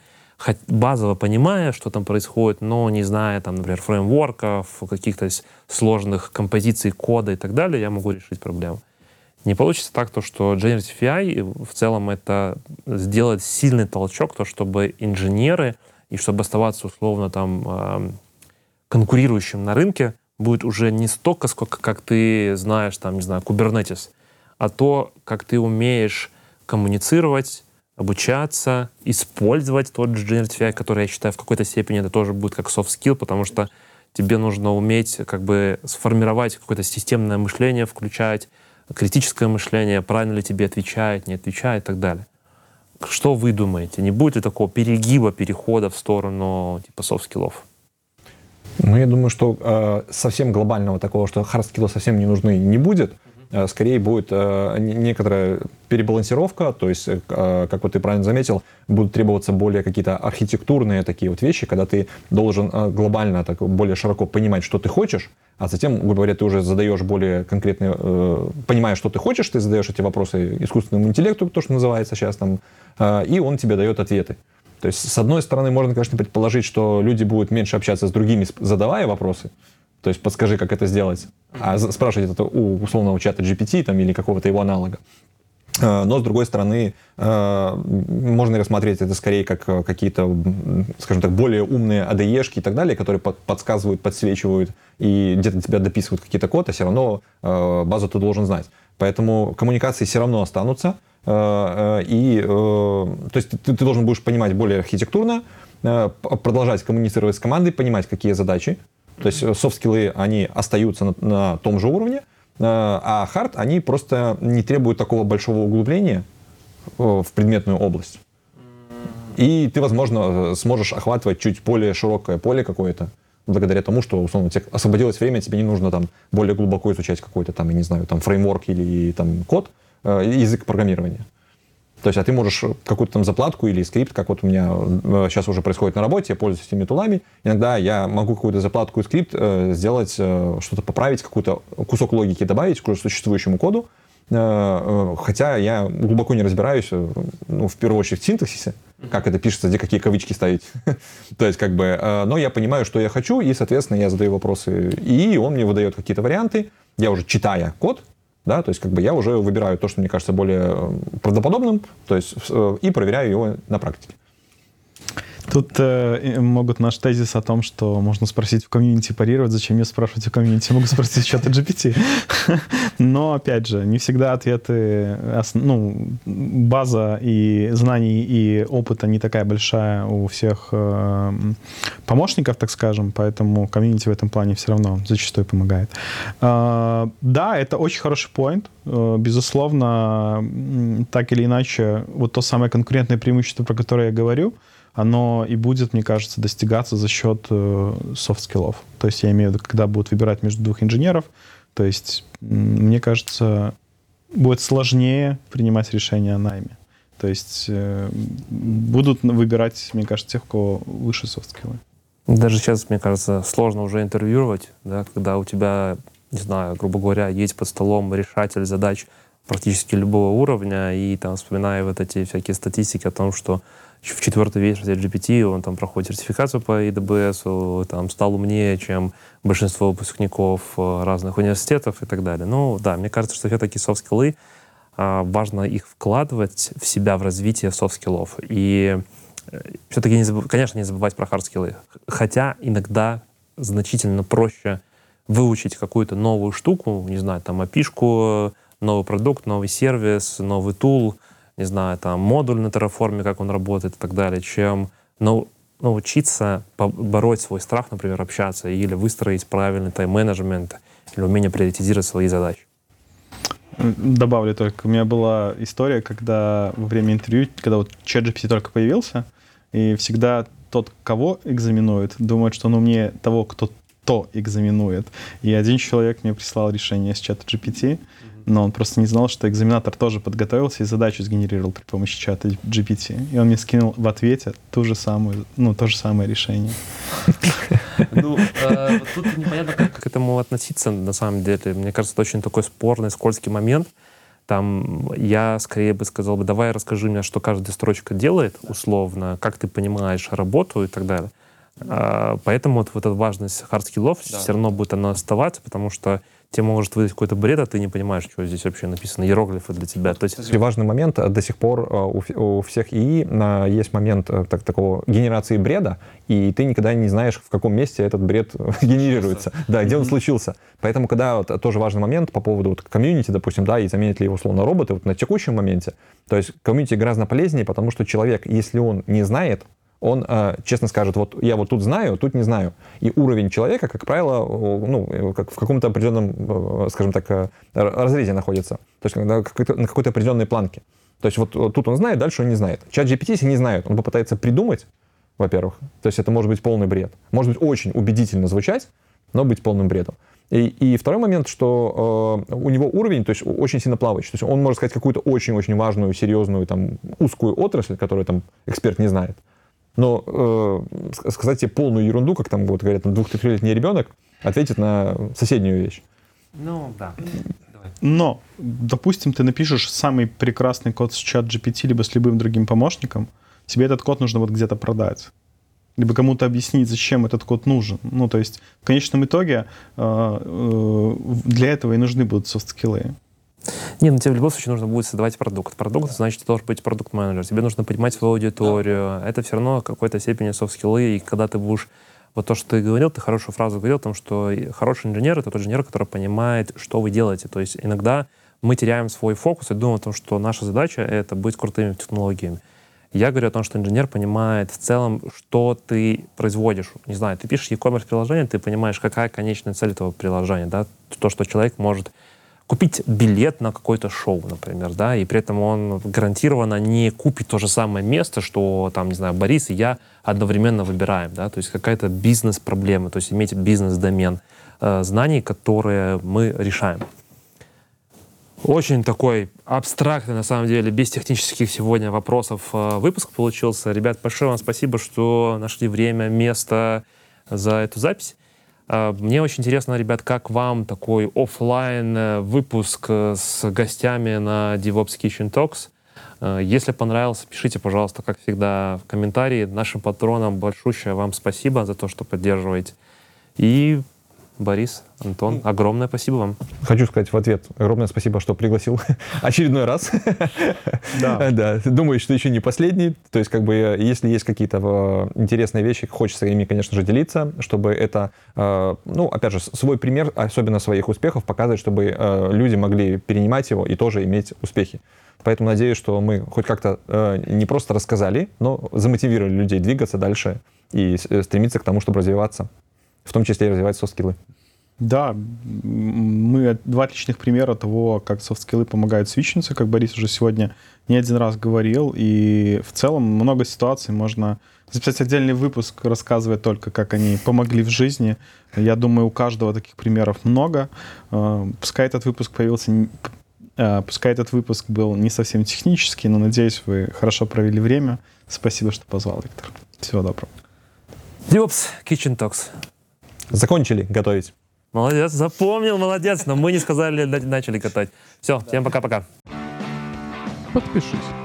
базово понимая, что там происходит, но не зная, там, например, фреймворков, каких-то сложных композиций кода и так далее, я могу решить проблему. Не получится так, то, что Generative AI в целом это сделать сильный толчок, то, чтобы инженеры и чтобы оставаться условно там конкурирующим на рынке, будет уже не столько, сколько как ты знаешь, там, не знаю, Kubernetes, а то, как ты умеешь коммуницировать, обучаться, использовать тот же Generative AI, который, я считаю, в какой-то степени это тоже будет как soft skill, потому что тебе нужно уметь как бы сформировать какое-то системное мышление, включать критическое мышление, правильно ли тебе отвечает, не отвечает и так далее. Что вы думаете? Не будет ли такого перегиба, перехода в сторону типа soft skills ов? Ну, я думаю, что э, совсем глобального такого, что hard skills совсем не нужны, не будет. Э, скорее будет э, некоторая перебалансировка, то есть, э, как вот ты правильно заметил, будут требоваться более какие-то архитектурные такие вот вещи, когда ты должен э, глобально, так более широко понимать, что ты хочешь, а затем, грубо говоря, ты уже задаешь более конкретные, э, понимая, что ты хочешь, ты задаешь эти вопросы искусственному интеллекту, то, что называется сейчас там, э, и он тебе дает ответы. То есть, с одной стороны, можно, конечно, предположить, что люди будут меньше общаться с другими, задавая вопросы. То есть, подскажи, как это сделать. А спрашивать это у условного чата GPT там, или какого-то его аналога. А, но, с другой стороны, а, можно рассмотреть это скорее как э, какие-то, скажем так, более умные ADE-шки и так далее, которые подсказывают, подсвечивают и где-то тебя дописывают какие-то код, а все равно а, базу ты должен знать. Поэтому коммуникации все равно останутся. Э, э, и, э, то есть ты, ты должен будешь понимать более архитектурно, продолжать коммуницировать с командой, понимать, какие задачи. То есть софт-скиллы, они остаются на, на том же уровне, а хард, они просто не требуют такого большого углубления в предметную область. И ты, возможно, сможешь охватывать чуть более широкое поле какое-то, благодаря тому, что, условно, тебе освободилось время, тебе не нужно там более глубоко изучать какой-то там, я не знаю, там фреймворк или там код, Э, язык программирования. То есть, а ты можешь какую-то там заплатку или скрипт, как вот у меня сейчас э, уже происходит на работе, я пользуюсь этими тулами. Иногда я могу какую-то заплатку и скрипт э, сделать, э, что-то поправить, какой-то кусок логики добавить к существующему коду. Э, э, хотя я глубоко не разбираюсь, э, ну, в первую очередь, в синтаксисе, как это пишется, где какие кавычки ставить. <laughs> То есть, как бы, э, но я понимаю, что я хочу, и, соответственно, я задаю вопросы, и он мне выдает какие-то варианты. Я уже читая код, да, то есть как бы я уже выбираю то, что мне кажется более э, правдоподобным, то есть э, и проверяю его на практике. Тут э, могут наш тезис о том, что можно спросить в комьюнити парировать, зачем мне спрашивать в комьюнити, могу спросить чата GPT. Но, опять же, не всегда ответы, ну, база и знаний и опыта не такая большая у всех э, помощников, так скажем, поэтому community в этом плане все равно зачастую помогает. Э, да, это очень хороший point, э, безусловно, так или иначе, вот то самое конкурентное преимущество, про которое я говорю, оно и будет, мне кажется, достигаться за счет soft skills ов. Э, то есть я имею в виду, когда будут выбирать между двух инженеров, то есть, мне кажется, будет сложнее принимать решения о найме. То есть э, будут выбирать, мне кажется, тех, у кого выше софт-скиллы. Даже сейчас, мне кажется, сложно уже интервьюировать, да, когда у тебя, не знаю, грубо говоря, есть под столом решатель задач практически любого уровня, и там вспоминая вот эти всякие статистики о том, что в четвертой версии GPT он там проходит сертификацию по AWS, там стал умнее, чем большинство выпускников э, разных университетов и так далее. Ну да, мне кажется, что все-таки soft skills, а, важно их вкладывать в себя, в развитие soft skills ов. И э, все-таки, не забыв... конечно, не забывать про hard skills. Хотя иногда значительно проще выучить какую-то новую штуку, не знаю, там, API шку, новый продукт, новый сервис, новый tool — не знаю, там, модуль на Terraform, как он работает и так далее, чем ну, научиться побороть свой страх, например, общаться, или выстроить правильный тайм-менеджмент, или умение приоритизировать свои задачи. Добавлю только, у меня была история, когда во время интервью, когда вот ChatGPT только появился, и всегда тот, кого экзаменует, думает, что он умнее того, кто то экзаменует. И один человек мне прислал решение с чата GPT, но он просто не знал, что экзаменатор тоже подготовился и задачу сгенерировал при помощи чата GPT. И он мне скинул в ответе ту же самую, ну, то же самое решение. Ну, э, тут непонятно, как к этому относиться на самом деле. Мне кажется, это очень такой спорный, скользкий момент. Там я скорее бы сказал бы, давай расскажи мне, что каждая строчка делает условно, как ты понимаешь работу и так далее. А, поэтому вот, вот эта важность hard skills ов да. все равно будет она оставаться, потому что тебе может выдать какой-то бред, а ты не понимаешь, что здесь вообще написано, иероглифы для тебя. То есть... Важный момент, э, до сих пор э, у, у всех ИИ есть момент э, так, такого генерации бреда, и ты никогда не знаешь, в каком месте этот бред <laughs> генерируется, да, где он случился. Поэтому, когда вот, тоже важный момент по поводу вот, комьюнити, допустим, да, и заменит ли его условно роботы вот на текущем моменте, то есть комьюнити гораздо полезнее, потому что человек, если он не знает, он э, честно скажет, вот я вот тут знаю, тут не знаю. И уровень человека, как правило, ну, как в каком-то определенном, э, скажем так, э, разрезе находится. То есть на какой-то, определенной планке. То есть вот тут он знает, дальше он не знает. Чат GPT, если не знает, он попытается придумать, во-первых. То есть это может быть полный бред. Может быть очень убедительно звучать, но быть полным бредом. И, и второй момент, что э, у него уровень, то есть очень сильно плавающий. То есть он может сказать какую-то очень-очень важную, серьезную, там, узкую отрасль, которую там эксперт не знает. Но э, сказать тебе полную ерунду, как там вот говорят, там двух-трехлетний ребенок ответит на соседнюю вещь. Ну, да. Но, допустим, ты напишешь самый прекрасный код с ChatGPT, либо с любым другим помощником, тебе этот код нужно вот где-то продать. Либо кому-то объяснить, зачем этот код нужен. Ну, то есть, в конечном итоге э, э, для этого и нужны будут софт-скиллы. Не, ну тебе в любом случае нужно будет создавать продукт. Продукт, значит, ты должен быть продукт-менеджер. Тебе нужно понимать свою аудиторию. Да. Это все равно в какой-то степени софт-скиллы. И когда ты будешь... Вот то, что ты говорил, ты хорошую фразу говорил о том, что хороший инженер — это тот инженер, который понимает, что вы делаете. То есть иногда мы теряем свой фокус и думаем о том, что наша задача — это быть крутыми технологиями. Я говорю о том, что инженер понимает в целом, что ты производишь. Не знаю, ты пишешь e-commerce приложение, ты понимаешь, какая конечная цель этого приложения, да, то, что человек может купить билет на какое-то шоу, например, да, и при этом он гарантированно не купит то же самое место, что там, не знаю, Борис и я одновременно выбираем, да, то есть какая-то бизнес-проблема, то есть иметь бизнес-домен э, знаний, которые мы решаем. Очень такой абстрактный, на самом деле, без технических сегодня вопросов э, выпуск получился. Ребят, большое вам спасибо, что нашли время, место за эту запись. А, мне очень интересно, ребят, как вам такой офлайн э, выпуск э, с гостями на DevOps Kitchen Talks. Э, если понравился, пишите, пожалуйста, как всегда, в комментарии. Нашим патронам большущее вам спасибо за то, что поддерживаете. И Борис, Антон, огромное спасибо вам. Хочу сказать в ответ огромное спасибо, что пригласил <laughs> очередной раз. Да. <laughs> да. Думаю, что еще не последний. То есть, как бы, если есть какие-то э, интересные вещи, хочется ими, конечно же, делиться, чтобы это, э, ну, опять же, свой пример, особенно своих успехов, показывать, чтобы э, люди могли перенимать его и тоже иметь успехи. Поэтому надеюсь, что мы хоть как-то не просто рассказали, но замотивировали людей двигаться дальше и стремиться к тому, чтобы развиваться в том числе и развивать софт-скиллы. Да, мы два отличных примера того, как софт-скиллы помогают свичнуться, как Борис уже сегодня не один раз говорил, и в целом много ситуаций можно записать отдельный выпуск, рассказывая только, как они помогли в жизни. Я думаю, у каждого таких примеров много. Э, пускай этот выпуск появился, э, пускай этот выпуск был не совсем технический, но надеюсь, вы хорошо провели время. Спасибо, что позвал, Виктор. Всего доброго. DevOps Kitchen Talks. Закончили готовить. Молодец, запомнил, молодец. Но мы не сказали, начали катать. Все, всем пока-пока. Подпишись